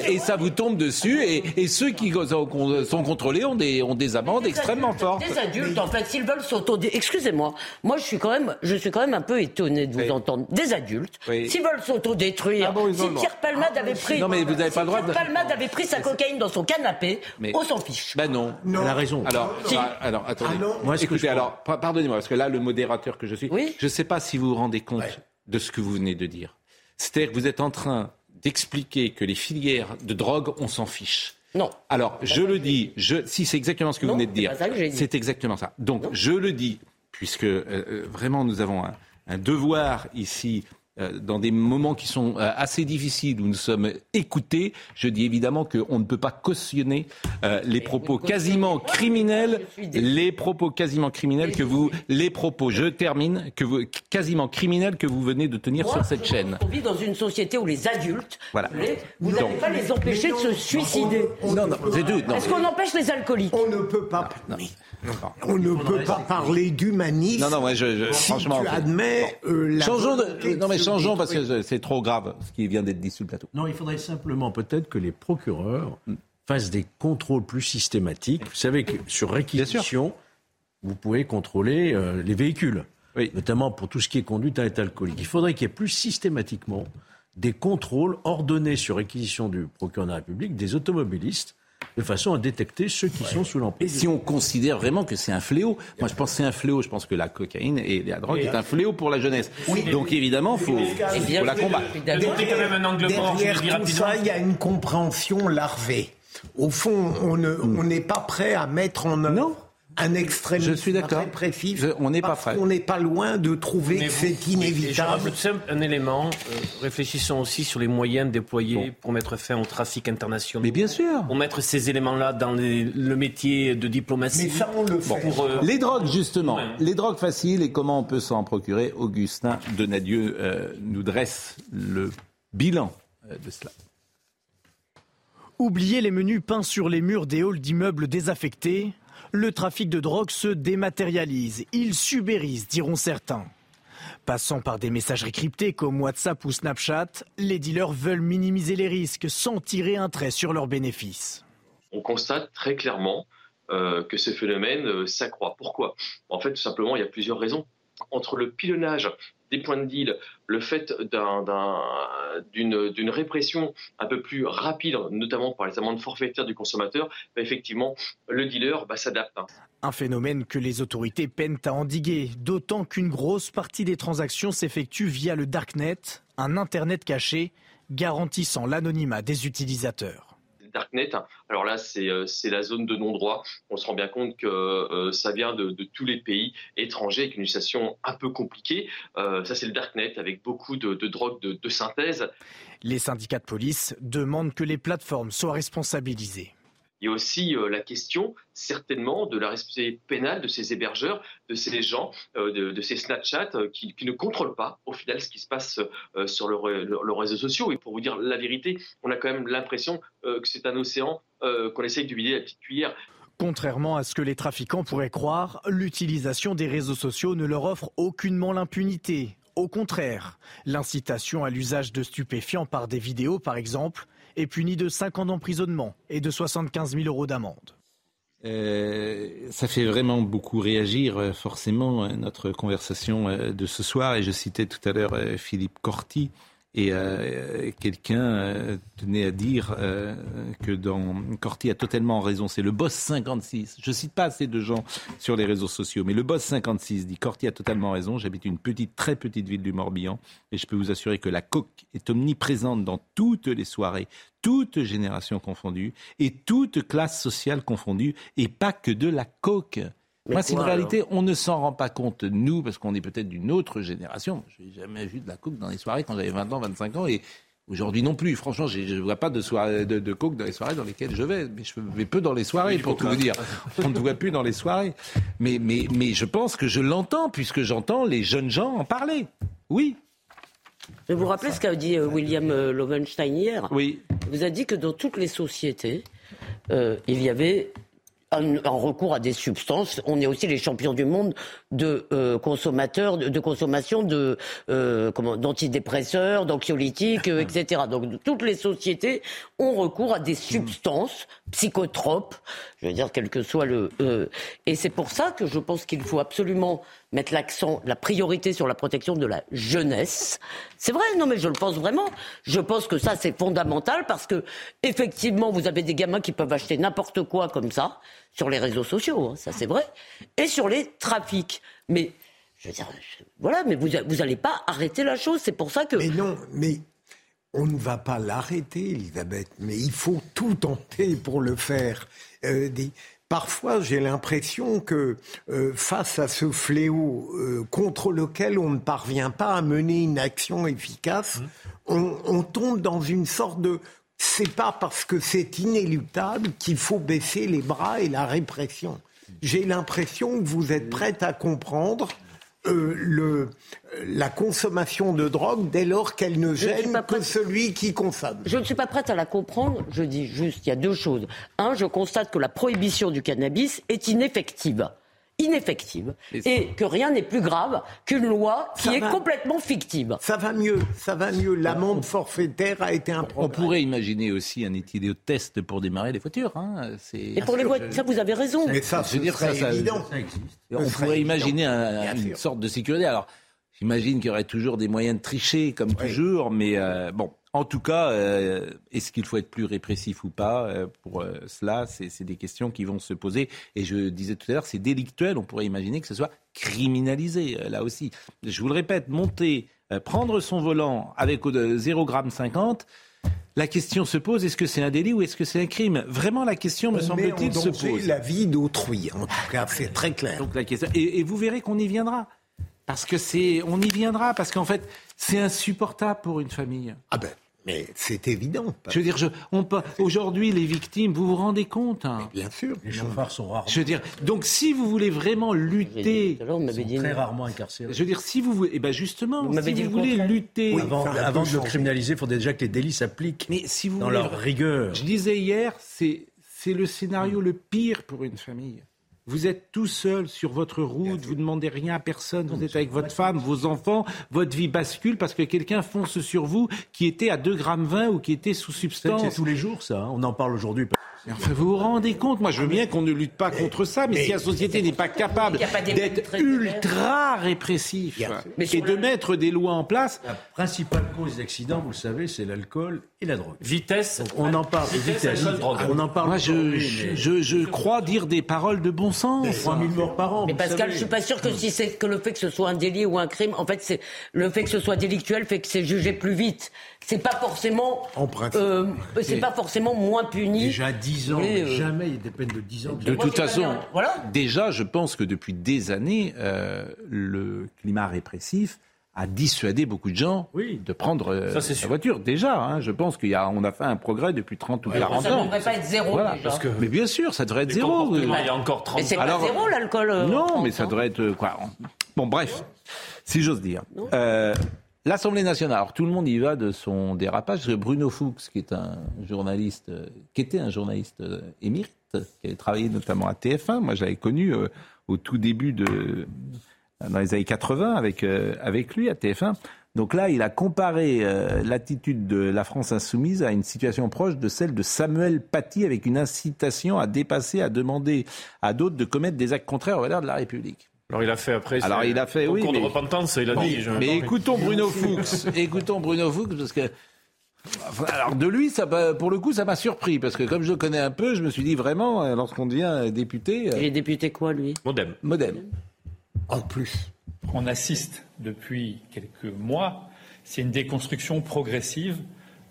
S1: et, ça vous tombe dessus et, ceux qui sont contrôlés ont des, ont des amendes extrêmement fortes.
S6: Des adultes, en fait, s'ils veulent s'auto... Excusez-moi, moi je suis quand même, je suis quand même un peu étonné de vous entendre. Des adultes, s'ils veulent s'autodétruire, ah si Pierre Palmade avait pris...
S1: Non mais vous n'avez pas le droit
S6: de... Palmade avait pris sa cocaïne dans son canapé, on s'en fiche.
S1: Ben non.
S7: non. Elle a raison.
S1: Alors, alors attendez. Ah moi, Écoutez, alors, pardonnez-moi, parce que là, le modérateur que je suis, je ne sais pas si vous vous rendez compte de ce que vous venez de dire. C'est-à-dire que vous êtes en train d'expliquer que les filières de drogue, on s'en fiche.
S6: Non.
S1: Alors, je le dis, je, si c'est exactement ce que vous venez de dire, c'est exactement ça. Donc, je le dis, puisque euh, euh, vraiment nous avons un devoir ici dans des moments qui sont euh, assez difficiles où nous sommes écoutés, je dis évidemment qu'on ne peut pas cautionner euh, les propos quasiment criminels, les propos quasiment criminels que vous, les propos, je termine, que vous, quasiment criminels que vous venez de tenir sur cette chaîne.
S6: On vit dans une société où les adultes, voilà. vous n'allez pas les empêcher de se suicider.
S1: Non, non.
S6: Est-ce qu'on empêche les alcooliques?
S5: On ne peut pas. On ne peut pas parler d'humanisme.
S1: Non, non, moi, je, je,
S5: si
S1: franchement.
S5: Tu admets la
S1: changeons de, non, mais changeons parce que c'est trop grave ce qui vient d'être dit sur le plateau.
S7: Non, il faudrait simplement peut-être que les procureurs fassent des contrôles plus systématiques. Vous savez que sur réquisition, vous pouvez contrôler euh, les véhicules, notamment pour tout ce qui est conduite à état alcoolique. Il faudrait qu'il y ait plus systématiquement des contrôles ordonnés sur réquisition du procureur de la République des automobilistes de façon à détecter ceux qui sont sous l'emprise.
S1: Et si on considère vraiment que c'est un fléau, moi je pense que c'est un fléau, je pense que la cocaïne et la drogue est un fléau pour la jeunesse. Donc évidemment, il faut, faut, la combattre.
S5: Derrière, derrière tout ça, il y a une compréhension larvée. Au fond, on n'est pas prêt à mettre en œuvre un extrémisme
S1: je suis
S5: répressif.
S1: on n'est pas prêt.
S5: On n'est pas loin de trouver que c'est inévitable.
S9: je un élément. Euh, réfléchissons aussi sur les moyens déployés pour mettre fin au trafic international.
S1: Mais bien sûr.
S9: Pour mettre ces éléments-là dans le métier de diplomatie.
S5: Mais ça, on le fait.
S1: Euh, les drogues, justement. Les drogues faciles et comment on peut s'en procurer. Augustin Donadieu euh, nous dresse le bilan de cela.
S12: Oubliez les menus peints sur les murs des halls d'immeubles désaffectés le trafic de drogue se dématérialise, il subérise, diront certains. Passant par des messageries cryptées comme WhatsApp ou Snapchat, les dealers veulent minimiser les risques sans tirer un trait sur leurs bénéfices.
S13: On constate très clairement euh, que ce phénomène euh, s'accroît. Pourquoi? En fait, tout simplement, il y a plusieurs raisons. Entre le pilonnage des points de deal, le fait d'une répression un peu plus rapide, notamment par les amendes forfaitaires du consommateur, bah, effectivement, le dealer bah, s'adapte. Hein.
S12: Un phénomène que les autorités peinent à endiguer, d'autant qu'une grosse partie des transactions s'effectue via le Darknet, un Internet caché garantissant l'anonymat des utilisateurs.
S13: Darknet. Alors là, euh, c'est la zone de non-droit. On se rend bien compte que euh, ça vient de, tous les pays étrangers avec une utilisation un peu compliquée. Euh, ça, c'est le Darknet avec beaucoup de, drogues de synthèse.
S12: Les syndicats de police demandent que les plateformes soient responsabilisées.
S13: Il y a aussi euh, la question, certainement, de la responsabilité pénale de ces hébergeurs, de ces gens, euh, de, ces Snapchat euh, qui, ne contrôlent pas, au final, ce qui se passe sur leurs réseaux sociaux. Et pour vous dire la vérité, on a quand même l'impression que c'est un océan qu'on essaye de vider la petite cuillère.
S12: Contrairement à ce que les trafiquants pourraient croire, l'utilisation des réseaux sociaux ne leur offre aucunement l'impunité. Au contraire, l'incitation à l'usage de stupéfiants par des vidéos, par exemple, est puni de 5 ans d'emprisonnement et de 75 000 euros d'amende.
S1: Euh, ça fait vraiment beaucoup réagir, euh, forcément, euh, notre conversation de ce soir. Et je citais tout à l'heure Philippe Corti, et euh, quelqu'un euh, tenait à dire euh, que dans Corti a totalement raison, c'est le boss 56. Je cite pas assez de gens sur les réseaux sociaux, mais le boss 56 dit Corti a totalement raison. J'habite une petite, très petite ville du Morbihan et je peux vous assurer que la coque est omniprésente dans toutes les soirées, toutes générations confondues et toutes classes sociales confondues et pas que de la coque. Moi, c'est une réalité, on ne s'en rend pas compte, nous, parce qu'on est peut-être d'une autre génération. Je n'ai jamais vu de la coke dans les soirées quand j'avais 20 ans, 25 ans, et aujourd'hui non plus. Franchement, je ne vois pas de, soirée, de, coke dans les soirées dans lesquelles je vais. Mais je vais peu dans les soirées, pour tout vous dire. On ne voit plus dans les soirées. Mais, mais, mais je pense que je l'entends, puisque j'entends les jeunes gens en parler. Oui.
S6: Je vous rappelez ce qu'a dit euh, William euh, Lovenstein hier?
S1: Oui.
S6: Il vous a dit que dans toutes les sociétés, euh, il y avait un, recours à des substances. On est aussi les champions du monde de euh, consommateurs, de, consommation de euh, d'antidépresseurs, d'anxiolytiques, euh, etc. Donc toutes les sociétés ont recours à des substances psychotropes. Je veux dire, quel que soit le. et c'est pour ça que je pense qu'il faut absolument mettre l'accent, la priorité sur la protection de la jeunesse. C'est vrai, non mais je le pense vraiment. Je pense que ça c'est fondamental parce que effectivement vous avez des gamins qui peuvent acheter n'importe quoi comme ça sur les réseaux sociaux, hein, ça c'est vrai, et sur les trafics. Mais je veux dire, voilà, mais vous vous n'allez pas arrêter la chose. C'est pour ça que.
S5: Mais non, mais on ne va pas l'arrêter, Elisabeth. Mais il faut tout tenter pour le faire. Euh, Parfois, j'ai l'impression que euh, face à ce fléau euh, contre lequel on ne parvient pas à mener une action efficace, mmh. on, on, tombe dans une sorte de c'est pas parce que c'est inéluctable qu'il faut baisser les bras et la répression. J'ai l'impression que vous êtes prête à comprendre euh, le, la consommation de drogue dès lors qu'elle ne gêne que celui qui consomme.
S6: Je ne suis pas prête à la comprendre. Je dis juste, il y a deux choses. Un, je constate que la prohibition du cannabis est ineffective ineffective et que rien n'est plus grave qu'une loi qui est complètement fictive.
S5: Ça va mieux, ça va mieux. L'amende forfaitaire a été un
S1: On pourrait imaginer aussi un de test pour démarrer les voitures. Hein.
S6: Et pour les voitures, ça vous avez raison.
S5: Mais ça, je veux dire, ça, ça,
S1: existe. On pourrait imaginer une sorte de sécurité. Alors, j'imagine qu'il y aurait toujours des moyens de tricher, comme toujours, mais euh, bon. En tout cas, euh, est-ce qu'il faut être plus répressif ou pas euh, Pour euh, cela, c'est des questions qui vont se poser. Et je disais tout à l'heure, c'est délictuel. On pourrait imaginer que ce soit criminalisé, là aussi. Je vous le répète, monter, prendre son volant avec 0,50 la question se pose est-ce que c'est un délit ou est-ce que c'est un crime? Vraiment, la question, me semble-t-il, se pose.
S5: la vie d'autrui, en tout cas, c'est très clair.
S1: Donc, la question... et, et vous verrez qu'on y viendra. Parce que c'est, on y viendra, parce qu'en fait, c'est insupportable pour une famille.
S5: Ah ben, mais c'est évident.
S1: Je veux dire, je, on peut, aujourd'hui, les victimes, vous vous rendez compte hein
S5: Bien sûr.
S7: Les chauffards sont rares.
S1: Je veux dire, donc si vous voulez vraiment lutter,
S6: m'avez dit
S7: très rarement incarcérés.
S1: je veux dire, si vous voulez, eh ben justement,
S6: Vous
S1: si vous
S6: le
S1: voulez lutter,
S5: Oui.
S7: Avant, de le criminaliser, il faudrait déjà que les délits s'appliquent
S1: mais si vous
S7: dans
S1: voulez,
S7: leur rigueur.
S1: je disais hier, c'est c'est le scénario le pire pour une famille. Vous êtes tout seul sur votre route, vous ne demandez rien à personne, vous êtes avec votre femme, vos enfants, votre vie bascule parce que quelqu'un fonce sur vous qui était à 2 grammes 20 ou qui était sous
S7: C'est
S1: substance.
S7: tous les jours, ça. hein. On en parle aujourd'hui.
S1: Mais Enfin, vous vous rendez compte Moi, je veux bien qu'on ne lutte pas contre ça, mais, si la société n'est pas capable d'être ultra répressif
S6: Mais
S1: et de mettre des lois en place,
S7: La principale cause d'accident, vous le savez, c'est l'alcool et la drogue.
S9: Vitesse.
S7: On en parle.
S9: Vitesse,
S7: vitesse,
S9: alcool, drogue.
S7: On en parle.
S1: moi, je,
S7: aujourd'hui,
S1: je,
S7: mais
S1: je- je crois dire des paroles de bon sens.
S7: 3000 morts par an.
S6: Mais Pascal,
S7: savez.
S6: je suis pas sûr que si c'est que le fait que ce soit un délit ou un crime, en fait, c'est le fait que ce soit délictuel fait que c'est jugé plus vite. C'est pas forcément,
S5: En principe.
S6: euh, c'est pas forcément moins puni.
S7: Déjà 10 ans,
S6: Mais, euh,
S7: jamais il y a des peines de 10 ans.
S1: De
S6: Moi,
S1: toute façon,
S6: voilà.
S1: déjà, je pense que depuis des années, euh, le climat répressif a dissuadé beaucoup de gens
S7: Oui.
S1: de prendre euh,
S9: Ça,
S1: la voiture. Déjà, hein, je pense qu'on a, on a fait un progrès depuis 30 ou 40
S6: Ça ne
S1: ans.
S6: devrait pas être zéro
S1: Voilà,
S6: déjà.
S1: parce que, mais bien sûr, ça devrait être zéro.
S9: Il y a encore 30
S6: Mais c'est pas
S1: Alors-
S6: zéro l'alcool. euh,
S1: Non, mais ça
S6: hein.
S1: devrait être euh, quoi Bon, bref, si j'ose dire. Euh, L'Assemblée nationale, alors tout le monde y va de son dérapage. Bruno Fuchs, qui est un journaliste, qui était un journaliste émérite, qui avait travaillé notamment à TF1. Moi, je l'avais connu euh, au tout début de, dans les années 80 avec euh, avec lui à TF1. Donc là, il a comparé euh, l'attitude de la France insoumise à une situation proche de celle de Samuel Paty, avec une incitation à dépasser, à demander à d'autres de commettre des actes contraires aux valeurs de la République.
S9: Alors il a fait après.
S1: Alors,
S9: c'est-
S1: il a fait,
S9: au
S1: oui,
S9: cours
S1: mais-
S9: de repentance, il a
S1: Bon,
S9: dit. je-
S1: mais écoutons Bruno Fuchs. écoutons Bruno Fuchs parce que. Alors de lui, ça, pour le coup, ça m'a surpris parce que comme je le connais un peu, je me suis dit vraiment, euh, lorsqu'on devient député,
S6: Il est député quoi, lui?
S9: Modem.
S1: modem.
S5: En plus.
S14: on assiste depuis quelques mois, c'est une déconstruction progressive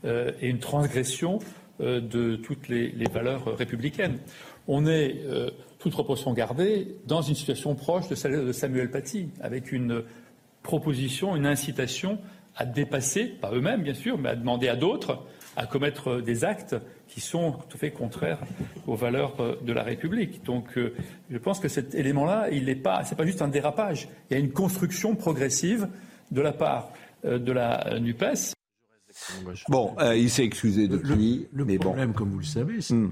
S14: euh, et une transgression euh, de toutes les, valeurs républicaines. On est, euh, toute proportion gardée, dans une situation proche de celle de Samuel Paty, avec une proposition, une incitation à dépasser, pas eux-mêmes bien sûr, mais à demander à d'autres à commettre des actes qui sont tout à fait contraires aux valeurs euh, de la République. Donc, euh, je pense que cet élément-là, il n'est pas, c'est pas juste un dérapage. Il y a une construction progressive de la part euh, de la euh, Nupes.
S1: Bon, euh, il s'est excusé depuis,
S7: Le
S1: mais bon.
S7: problème, comme vous le savez, c'est
S1: Hmm.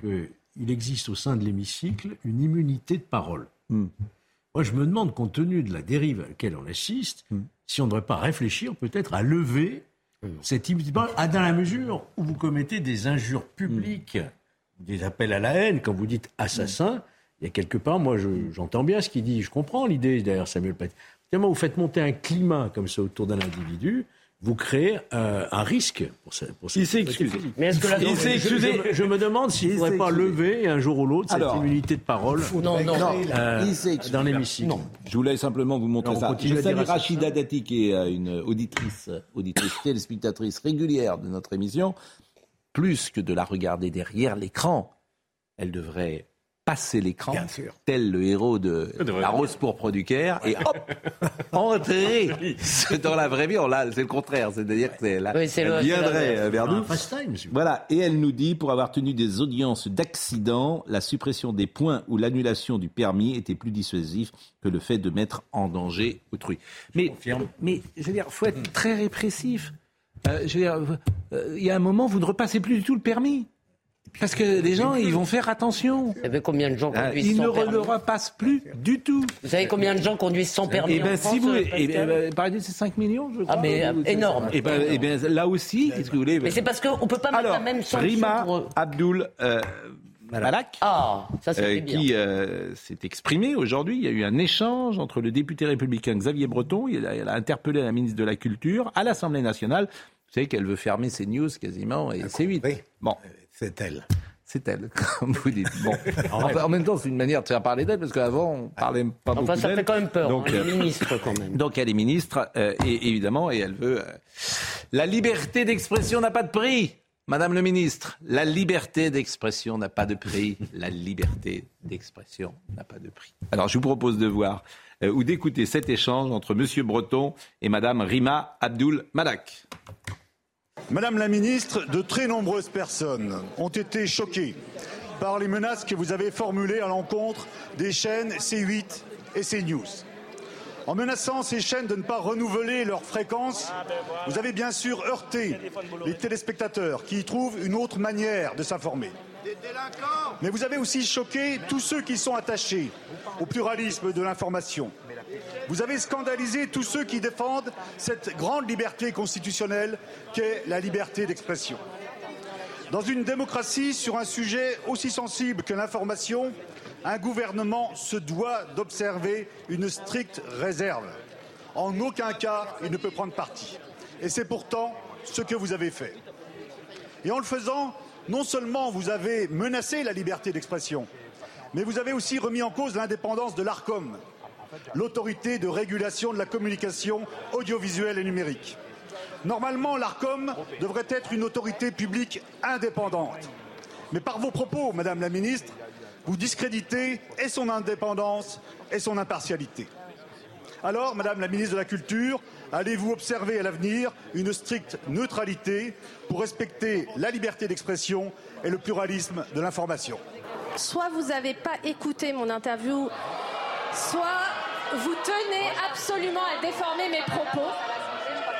S7: qu'il existe au sein de l'hémicycle une immunité de parole.
S1: Hmm.
S7: Moi, je me demande, compte tenu de la dérive à laquelle on assiste,
S1: Hmm.
S7: si on ne devrait pas réfléchir peut-être à lever de parole, à dans la mesure où vous commettez des injures publiques, des appels à la haine, quand vous dites assassin, il y a quelque part, moi, je- j'entends bien ce qu'il dit, je comprends l'idée derrière Samuel Paty. Tellement vous faites monter un climat comme ça autour d'un individu, vous créez euh, un risque pour ça. Pour
S1: Il s'est
S7: cette-
S1: excusé.
S6: Mais est-ce que la
S1: Il s'est
S7: je,
S1: excusé.
S7: je- je me demande s'il ne faudrait pas
S1: excusé.
S7: lever un jour ou l'autre cette immunité de parole
S6: Non, non.
S7: euh,
S1: Il s'est excusé.
S7: dans l'hémicycle.
S1: Je voulais simplement vous montrer
S7: Alors, on
S1: ça. Je salue. Rachida Dati, qui est euh, une auditrice, auditrice téléspectatrice régulière de notre émission. Plus que de la regarder derrière l'écran, elle devrait passer l'écran, tel le héros de La Rose pourpre du Caire, et hop, entrer dans la vraie vie. On l'a- C'est le contraire, c'est-à-dire que c'est là,
S6: Oui, c'est
S1: elle viendrait euh, vers
S7: Un
S1: nous. Voilà, et elle nous dit, pour avoir tenu des audiences d'accident, la suppression des points ou l'annulation du permis était plus dissuasif que le fait de mettre en danger autrui. Mais, mais je veux dire, faut être très répressif. Euh, je veux dire, euh, il y a un moment, vous ne repassez plus du tout le permis. Parce que les gens, ils vont faire attention.
S6: Vous savez combien de gens
S1: Ah,
S6: conduisent
S1: Ils ne
S6: sans
S1: re-
S6: permis
S1: le repassent plus du tout.
S6: Vous savez combien de gens conduisent sans permis
S1: Et
S6: en
S1: ben,
S6: France,
S1: si vous,
S6: euh,
S1: et
S6: Pascal
S1: ben, par exemple, c'est 5 millions, je crois.
S6: Ah, mais,
S1: ou-
S6: euh, énorme.
S1: Et ben, et ben, là aussi, qu'est-ce que vous voulez
S6: Mais c'est parce qu'on ne peut pas mettre
S1: Alors,
S6: la même sanction
S1: Rima
S6: pour eux.
S1: Abdul euh, Malak,
S6: Ah, ça
S1: euh,
S6: bien.
S1: qui euh, s'est exprimé aujourd'hui. Il y a eu un échange entre le député républicain Xavier Breton, il a, il a interpellé la ministre de la Culture à l'Assemblée nationale. Vous savez qu'elle veut fermer ses news quasiment et c'est 8
S5: oui.
S1: Bon,
S5: C'est elle.
S1: c'est elle, comme vous dites. Bon. En même temps, c'est une manière de faire parler d'elle parce qu'avant, on parlait pas beaucoup
S6: Enfin, ça
S1: d'elle.
S6: fait quand même peur.
S1: Donc,
S6: hein,
S1: euh,
S6: les ministres, quand même.
S1: Donc elle est ministre, euh, et évidemment, et elle veut... euh, la liberté d'expression n'a pas de prix. Madame le ministre, la liberté d'expression n'a pas de prix. La liberté d'expression n'a pas de prix. Alors, je vous propose de voir euh, ou d'écouter cet échange entre Monsieur Breton et Madame Rima Abdul Malak.
S15: Madame la ministre, de très nombreuses personnes ont été choquées par les menaces que vous avez formulées à l'encontre des chaînes C8 et CNews. En menaçant ces chaînes de ne pas renouveler leurs fréquences, vous avez bien sûr heurté les téléspectateurs qui y trouvent une autre manière de s'informer. Mais vous avez aussi choqué tous ceux qui sont attachés au pluralisme de l'information. Vous avez scandalisé tous ceux qui défendent cette grande liberté constitutionnelle qu'est la liberté d'expression. Dans une démocratie, sur un sujet aussi sensible que l'information, un gouvernement se doit d'observer une stricte réserve. En aucun cas, il ne peut prendre parti. Et c'est pourtant ce que vous avez fait. Et en le faisant, non seulement vous avez menacé la liberté d'expression, mais vous avez aussi remis en cause l'indépendance de l'ARCOM, l'autorité de régulation de la communication audiovisuelle et numérique. Normalement, l'ARCOM devrait être une autorité publique indépendante. Mais par vos propos, Madame la Ministre, vous discréditez et son indépendance et son impartialité. Alors, Madame la Ministre de la Culture, allez-vous observer à l'avenir une stricte neutralité pour respecter la liberté d'expression et le pluralisme de l'information?
S16: Soit vous n'avez pas écouté mon interview, soit vous tenez absolument à déformer mes propos,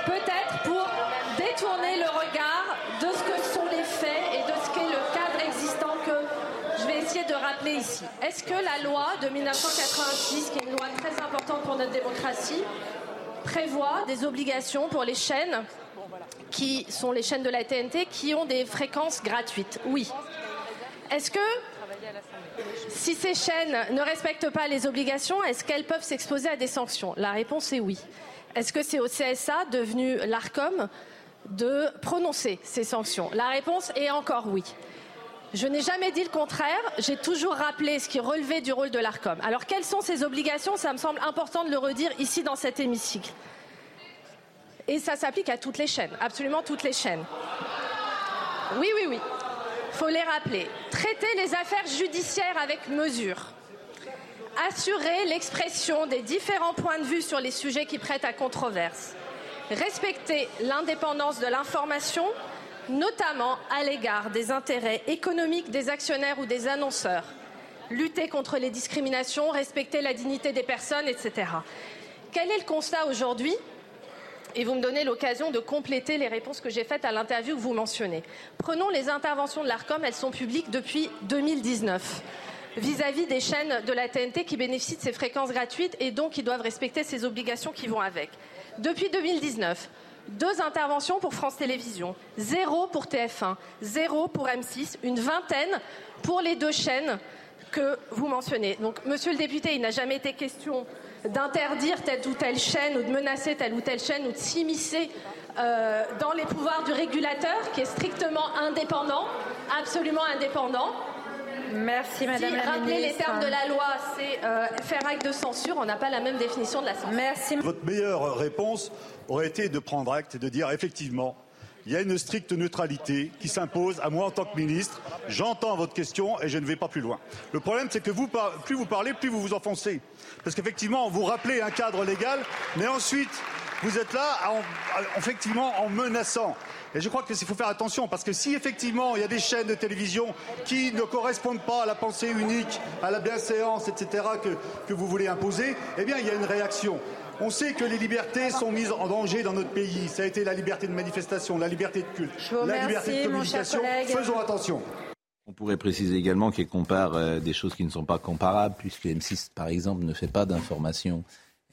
S16: peut-être pour détourner le regard de ce que sont les faits et de ce qu'est le cadre existant que je vais essayer de rappeler ici. Est-ce que la loi de 1986, qui est une loi très importante pour notre démocratie, prévoit des obligations pour les chaînes qui sont les chaînes de la TNT qui ont des fréquences gratuites Oui. Est-ce que si ces chaînes ne respectent pas les obligations, est-ce qu'elles peuvent s'exposer à des sanctions? La réponse est oui. Est-ce que c'est au CSA, devenu l'ARCOM, de prononcer ces sanctions? La réponse est encore oui. Je n'ai jamais dit le contraire, j'ai toujours rappelé ce qui relevait du rôle de l'ARCOM. Alors quelles sont ces obligations? Ça me semble important de le redire ici dans cet hémicycle. Et ça s'applique à toutes les chaînes, absolument toutes les chaînes. Oui, oui, oui. Faut les rappeler. Traiter les affaires judiciaires avec mesure. Assurer l'expression des différents points de vue sur les sujets qui prêtent à controverse. Respecter l'indépendance de l'information, notamment à l'égard des intérêts économiques des actionnaires ou des annonceurs. Lutter contre les discriminations, respecter la dignité des personnes, etc. Quel est le constat aujourd'hui? Et vous me donnez l'occasion de compléter les réponses que j'ai faites à l'interview que vous mentionnez. Prenons les interventions de l'ARCOM, elles sont publiques depuis 2019 vis-à-vis -vis des chaînes de la TNT qui bénéficient de ces fréquences gratuites et donc qui doivent respecter ces obligations qui vont avec. Depuis 2019, deux interventions pour France Télévisions, zéro pour TF1, zéro pour M6, une vingtaine pour les deux chaînes que vous mentionnez. Donc, monsieur le député, il n'a jamais été question d'interdire telle ou telle chaîne ou de menacer telle ou telle chaîne ou de s'immiscer euh, dans les pouvoirs du régulateur qui est strictement indépendant, absolument indépendant.
S17: Merci Madame
S16: si
S17: la
S16: rappeler
S17: Ministre.
S16: les termes de la loi, c'est euh, faire acte de censure, on n'a pas la même définition de la censure.
S17: Merci.
S15: Votre meilleure réponse aurait été de prendre acte et de dire effectivement, il y a une stricte neutralité qui s'impose à moi en tant que ministre. J'entends votre question et je ne vais pas plus loin. Le problème, c'est que vous, plus vous parlez, plus vous vous enfoncez. Parce qu'effectivement, vous rappelez un cadre légal, mais ensuite, vous êtes là, en, en- effectivement, en menaçant. Et je crois qu'il faut faire attention, parce que si effectivement il y a des chaînes de télévision qui ne correspondent pas à la pensée unique, à la bienséance, etc., que, que vous voulez imposer, eh bien il y a une réaction. On sait que les libertés sont mises en danger dans notre pays. Ça a été la liberté de manifestation, la liberté de culte, la liberté de communication. Faisons attention.
S1: On pourrait préciser également qu'elle compare euh, des choses qui ne sont pas comparables, puisque M6, par exemple, ne fait pas d'information.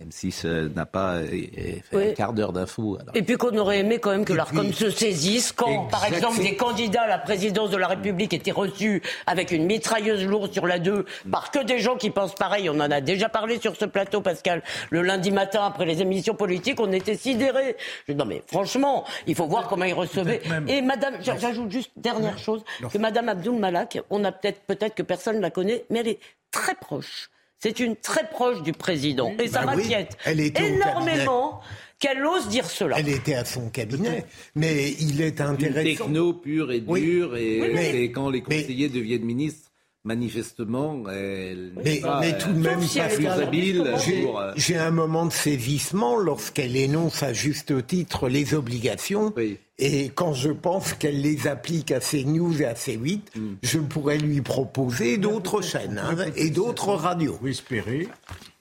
S1: M6 euh, n'a pas euh, euh, fait
S6: Oui.
S1: un quart d'heure d'infos. Alors,
S6: Et puis qu'on aurait aimé quand même que l'ARCOM se saisisse quand, par exemple, des candidats à la présidence de la République étaient reçus avec une mitrailleuse lourde sur la 2 par que des gens qui pensent pareil. On en a déjà parlé sur ce plateau, Pascal. Le lundi matin, après les émissions politiques, on était sidérés. Je dis, non mais franchement, il faut voir comment ils recevaient. Et Madame, j'a- j'ajoute juste dernière chose, que Madame Abdoul Malak, on a peut-être peut-être que personne ne la connaît, mais elle est très proche. C'est une très proche du président. Et ça
S5: Bah oui,
S6: m'inquiète énormément qu'elle ose dire cela.
S5: Elle était à son cabinet, mais il est
S1: Une
S5: intéressant.
S1: techno pure et
S5: Oui.
S1: dure, et
S5: Oui, mais-
S1: c'est quand les conseillers deviennent ministres, manifestement, elle n'est
S5: Mais,
S1: pas,
S5: mais tout de
S1: euh,
S5: même,
S1: plus
S5: Pascal,
S1: habile
S5: j'ai-
S1: pour, euh,
S5: j'ai un moment de saisissement lorsqu'elle énonce à juste titre les obligations. Et quand je pense qu'elle les applique à CNews et à C8,
S1: Mm.
S5: je pourrais lui proposer d'autres chaînes hein, et d'autres radios.
S7: Vous espérez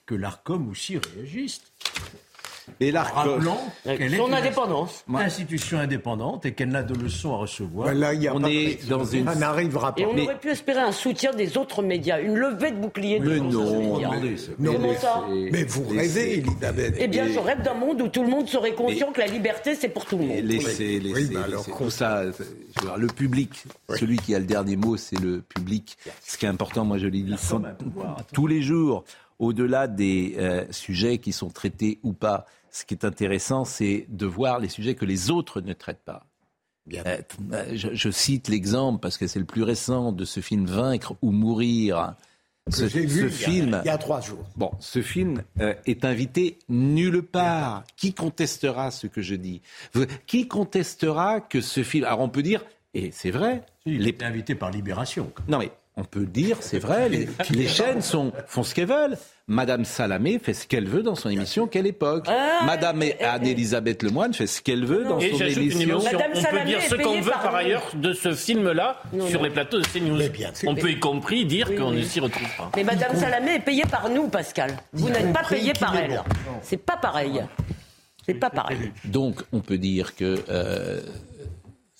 S7: que l'ARCOM aussi réagisse.
S1: Et
S7: l'ARCOM. Rappelant qu'elle est
S6: Son
S7: une
S6: indépendance.
S7: institution indépendante et qu'elle n'a de leçons à recevoir.
S5: Y a
S1: On
S5: pas de
S1: est dans une-
S5: Ça n'arrivera pas.
S6: Et on
S1: Mais-
S6: aurait pu espérer un soutien des autres médias, une levée de bouclier des
S1: Mais non,
S6: médias.
S1: c'est-
S5: Non, mais,
S6: ça
S5: mais vous rêvez, Elisabeth.
S6: Eh bien, je rêve d'un monde où tout le monde serait conscient que la liberté, c'est pour tout le monde.
S1: Laissez, laissez,
S5: Oui, bah alors,
S1: laissez.
S5: qu'on-
S1: tout ça. euh, je veux dire, le public, celui qui a le dernier mot, c'est le public. Ce qui est important, moi je l'ai dit tous les jours, au-delà des euh, sujets qui sont traités ou pas, ce qui est intéressant, c'est de voir les sujets que les autres ne traitent pas. Euh, euh, je, je cite l'exemple parce que c'est le plus récent de ce film Vaincre ou mourir. Ce, ce
S5: vu il y a-
S1: film,
S5: il y a trois jours.
S1: Bon, ce film euh, est invité nulle part. Qui contestera ce que je dis? Qui contestera que ce film Alors on peut dire, et c'est vrai,
S7: Il
S1: les...
S7: est invité par Libération.
S1: non mais on peut dire, c'est vrai, les, les chaînes sont, font ce qu'elles veulent. Madame Salamé fait ce qu'elle veut dans son émission Quelle époque
S6: Ah,
S1: Madame
S6: et- et-
S1: Anne-Elisabeth Lemoine fait ce qu'elle veut dans
S9: Et
S1: son émission.
S6: Madame
S9: On peut
S6: Salamé
S9: dire
S6: est
S9: ce qu'on veut
S6: par
S9: ailleurs de ce film-là sur
S6: non.
S9: les plateaux de CNews.
S5: Mais bien sûr.
S9: On peut y compris dire
S6: Oui,
S9: qu'on
S6: oui.
S9: ne s'y retrouve pas.
S6: Mais Madame Salamé est payée par nous, Pascal. Vous n'êtes pas payé par elle.
S5: bon.
S6: C'est pas pareil. C'est pas pareil.
S1: Donc, on peut dire que euh,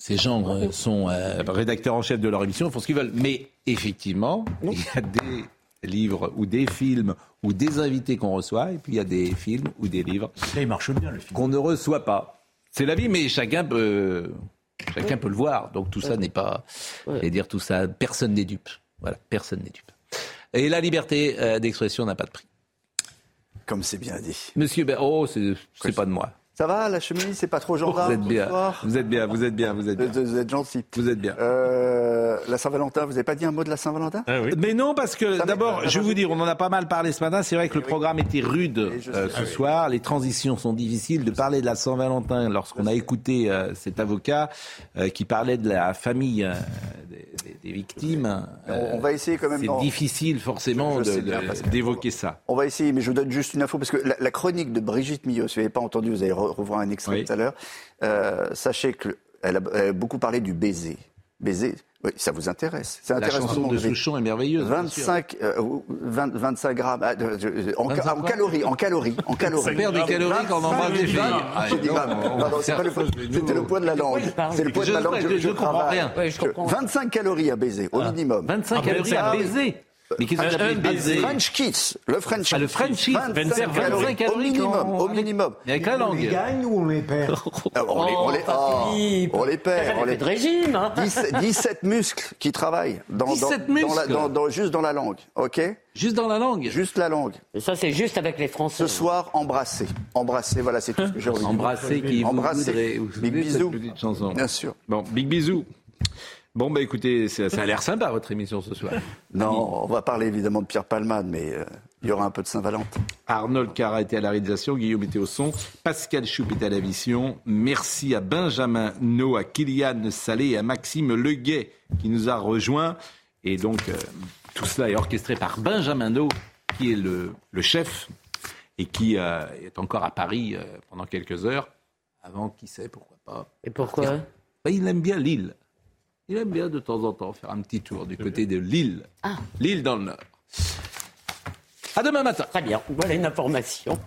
S1: ces gens euh, sont euh, rédacteurs en chef de leur émission, ils font ce qu'ils veulent. Mais effectivement, il y a des livres ou des films ou des invités qu'on reçoit, et puis il y a des films ou des livres qu'on ne reçoit pas. C'est la vie, mais chacun peut, chacun peut le voir. Donc tout ça n'est pas, et dire tout ça, personne n'est dupe. Voilà, personne n'est dupe. Et la liberté euh, d'expression n'a pas de prix.
S18: Comme c'est bien dit.
S1: Monsieur, Ber- oh, c'est pas de moi.
S18: Ça va, la chemise, c'est pas trop gendarme
S1: vous êtes bien, vous êtes bien, vous êtes bien, vous êtes bien.
S18: Vous êtes gentil.
S1: Vous êtes bien.
S18: Euh, la Saint-Valentin, vous n'avez pas dit un mot de la Saint-Valentin
S1: Mais non, parce que d'abord, je vais vous dire, on en a pas mal parlé ce matin. C'est vrai que le programme était rude
S18: je
S1: euh, ce
S18: Ah oui.
S1: soir. Les transitions sont difficiles. De parler de la Saint-Valentin lorsqu'on a écouté euh, cet avocat euh, qui parlait de la famille euh, des, des- des victimes. euh,
S18: On va essayer quand même
S1: C'est difficile forcément d'évoquer ça.
S18: On va essayer, mais je vous donne juste une info, parce que la, la chronique de Brigitte Millot, si vous n'avez pas entendu, vous allez revoir un extrait
S1: Oui.
S18: tout à l'heure. Euh, sachez qu'elle a, elle a beaucoup parlé du baiser. Baiser, oui, ça vous intéresse. Ça
S1: La
S18: intéresse le
S1: chanson de Souchon est merveilleuse. bien sûr.
S18: 25, euh, 20 25 grammes de- en,
S1: 25
S18: en calories, en calories, en calories.
S1: On perd des calories quand on embrasse des filles. Ah,
S18: le C'était le poids de la langue. C'est le poids de la
S1: Je-
S18: langue.
S1: je- je comprends rien.
S6: Ouais, je comprends.
S18: 25 calories à baiser, au minimum.
S1: 25
S9: Ah,
S1: calories à baiser. Mais qu'est-ce
S9: un baiser.
S18: French kiss, le French
S1: Ah, le
S18: kiss.
S1: French kiss.
S18: 25
S1: 25
S18: calories,
S1: calories
S18: au minimum, au minimum.
S1: Mais avec la
S5: On les
S1: langue.
S5: gagne ou on les perd
S18: Ah, on, les, on, les,
S6: Philippe.
S18: on les
S6: T'as
S18: perd. On les...
S6: de régime, hein
S18: 17, 17 muscles qui travaillent dans, dans-
S1: 17
S18: dans la-
S1: muscles
S18: dans- dans- juste dans la langue, ok?
S1: Juste dans la langue.
S18: Juste la langue.
S6: Et ça, c'est juste avec les Français.
S18: Ce soir, embrasser. Embrasser, voilà, c'est tout ce que j'ai envie de dire.
S1: Embrasser qui vous
S18: Embrasser. Big
S1: souvenez de cette
S18: bisou.
S1: petite chanson
S18: Bien sûr.
S1: Bon, big bisou. Bon, bah écoutez, ça, ça a l'air sympa votre émission ce soir.
S18: Non, on va parler évidemment de Pierre Palmade, mais euh, il y aura un peu de Saint-Valentin.
S1: Arnold Carra était à la réalisation, Guillaume était au son, Pascal Choup était à la vision. Merci à Benjamin No, à Kylian Salé et à Maxime Leguet qui nous a rejoints. Et donc, euh, tout cela est orchestré par Benjamin No, qui est le, le chef et qui euh, est encore à Paris euh, pendant quelques heures. Avant, qui sait, pourquoi pas.
S6: Et pourquoi
S1: Bah, Il aime bien Lille. Il aime bien de temps en temps faire un petit tour du côté de Lille.
S6: Ah.
S1: Lille dans le Nord. À demain matin.
S6: Très bien. Voilà une information.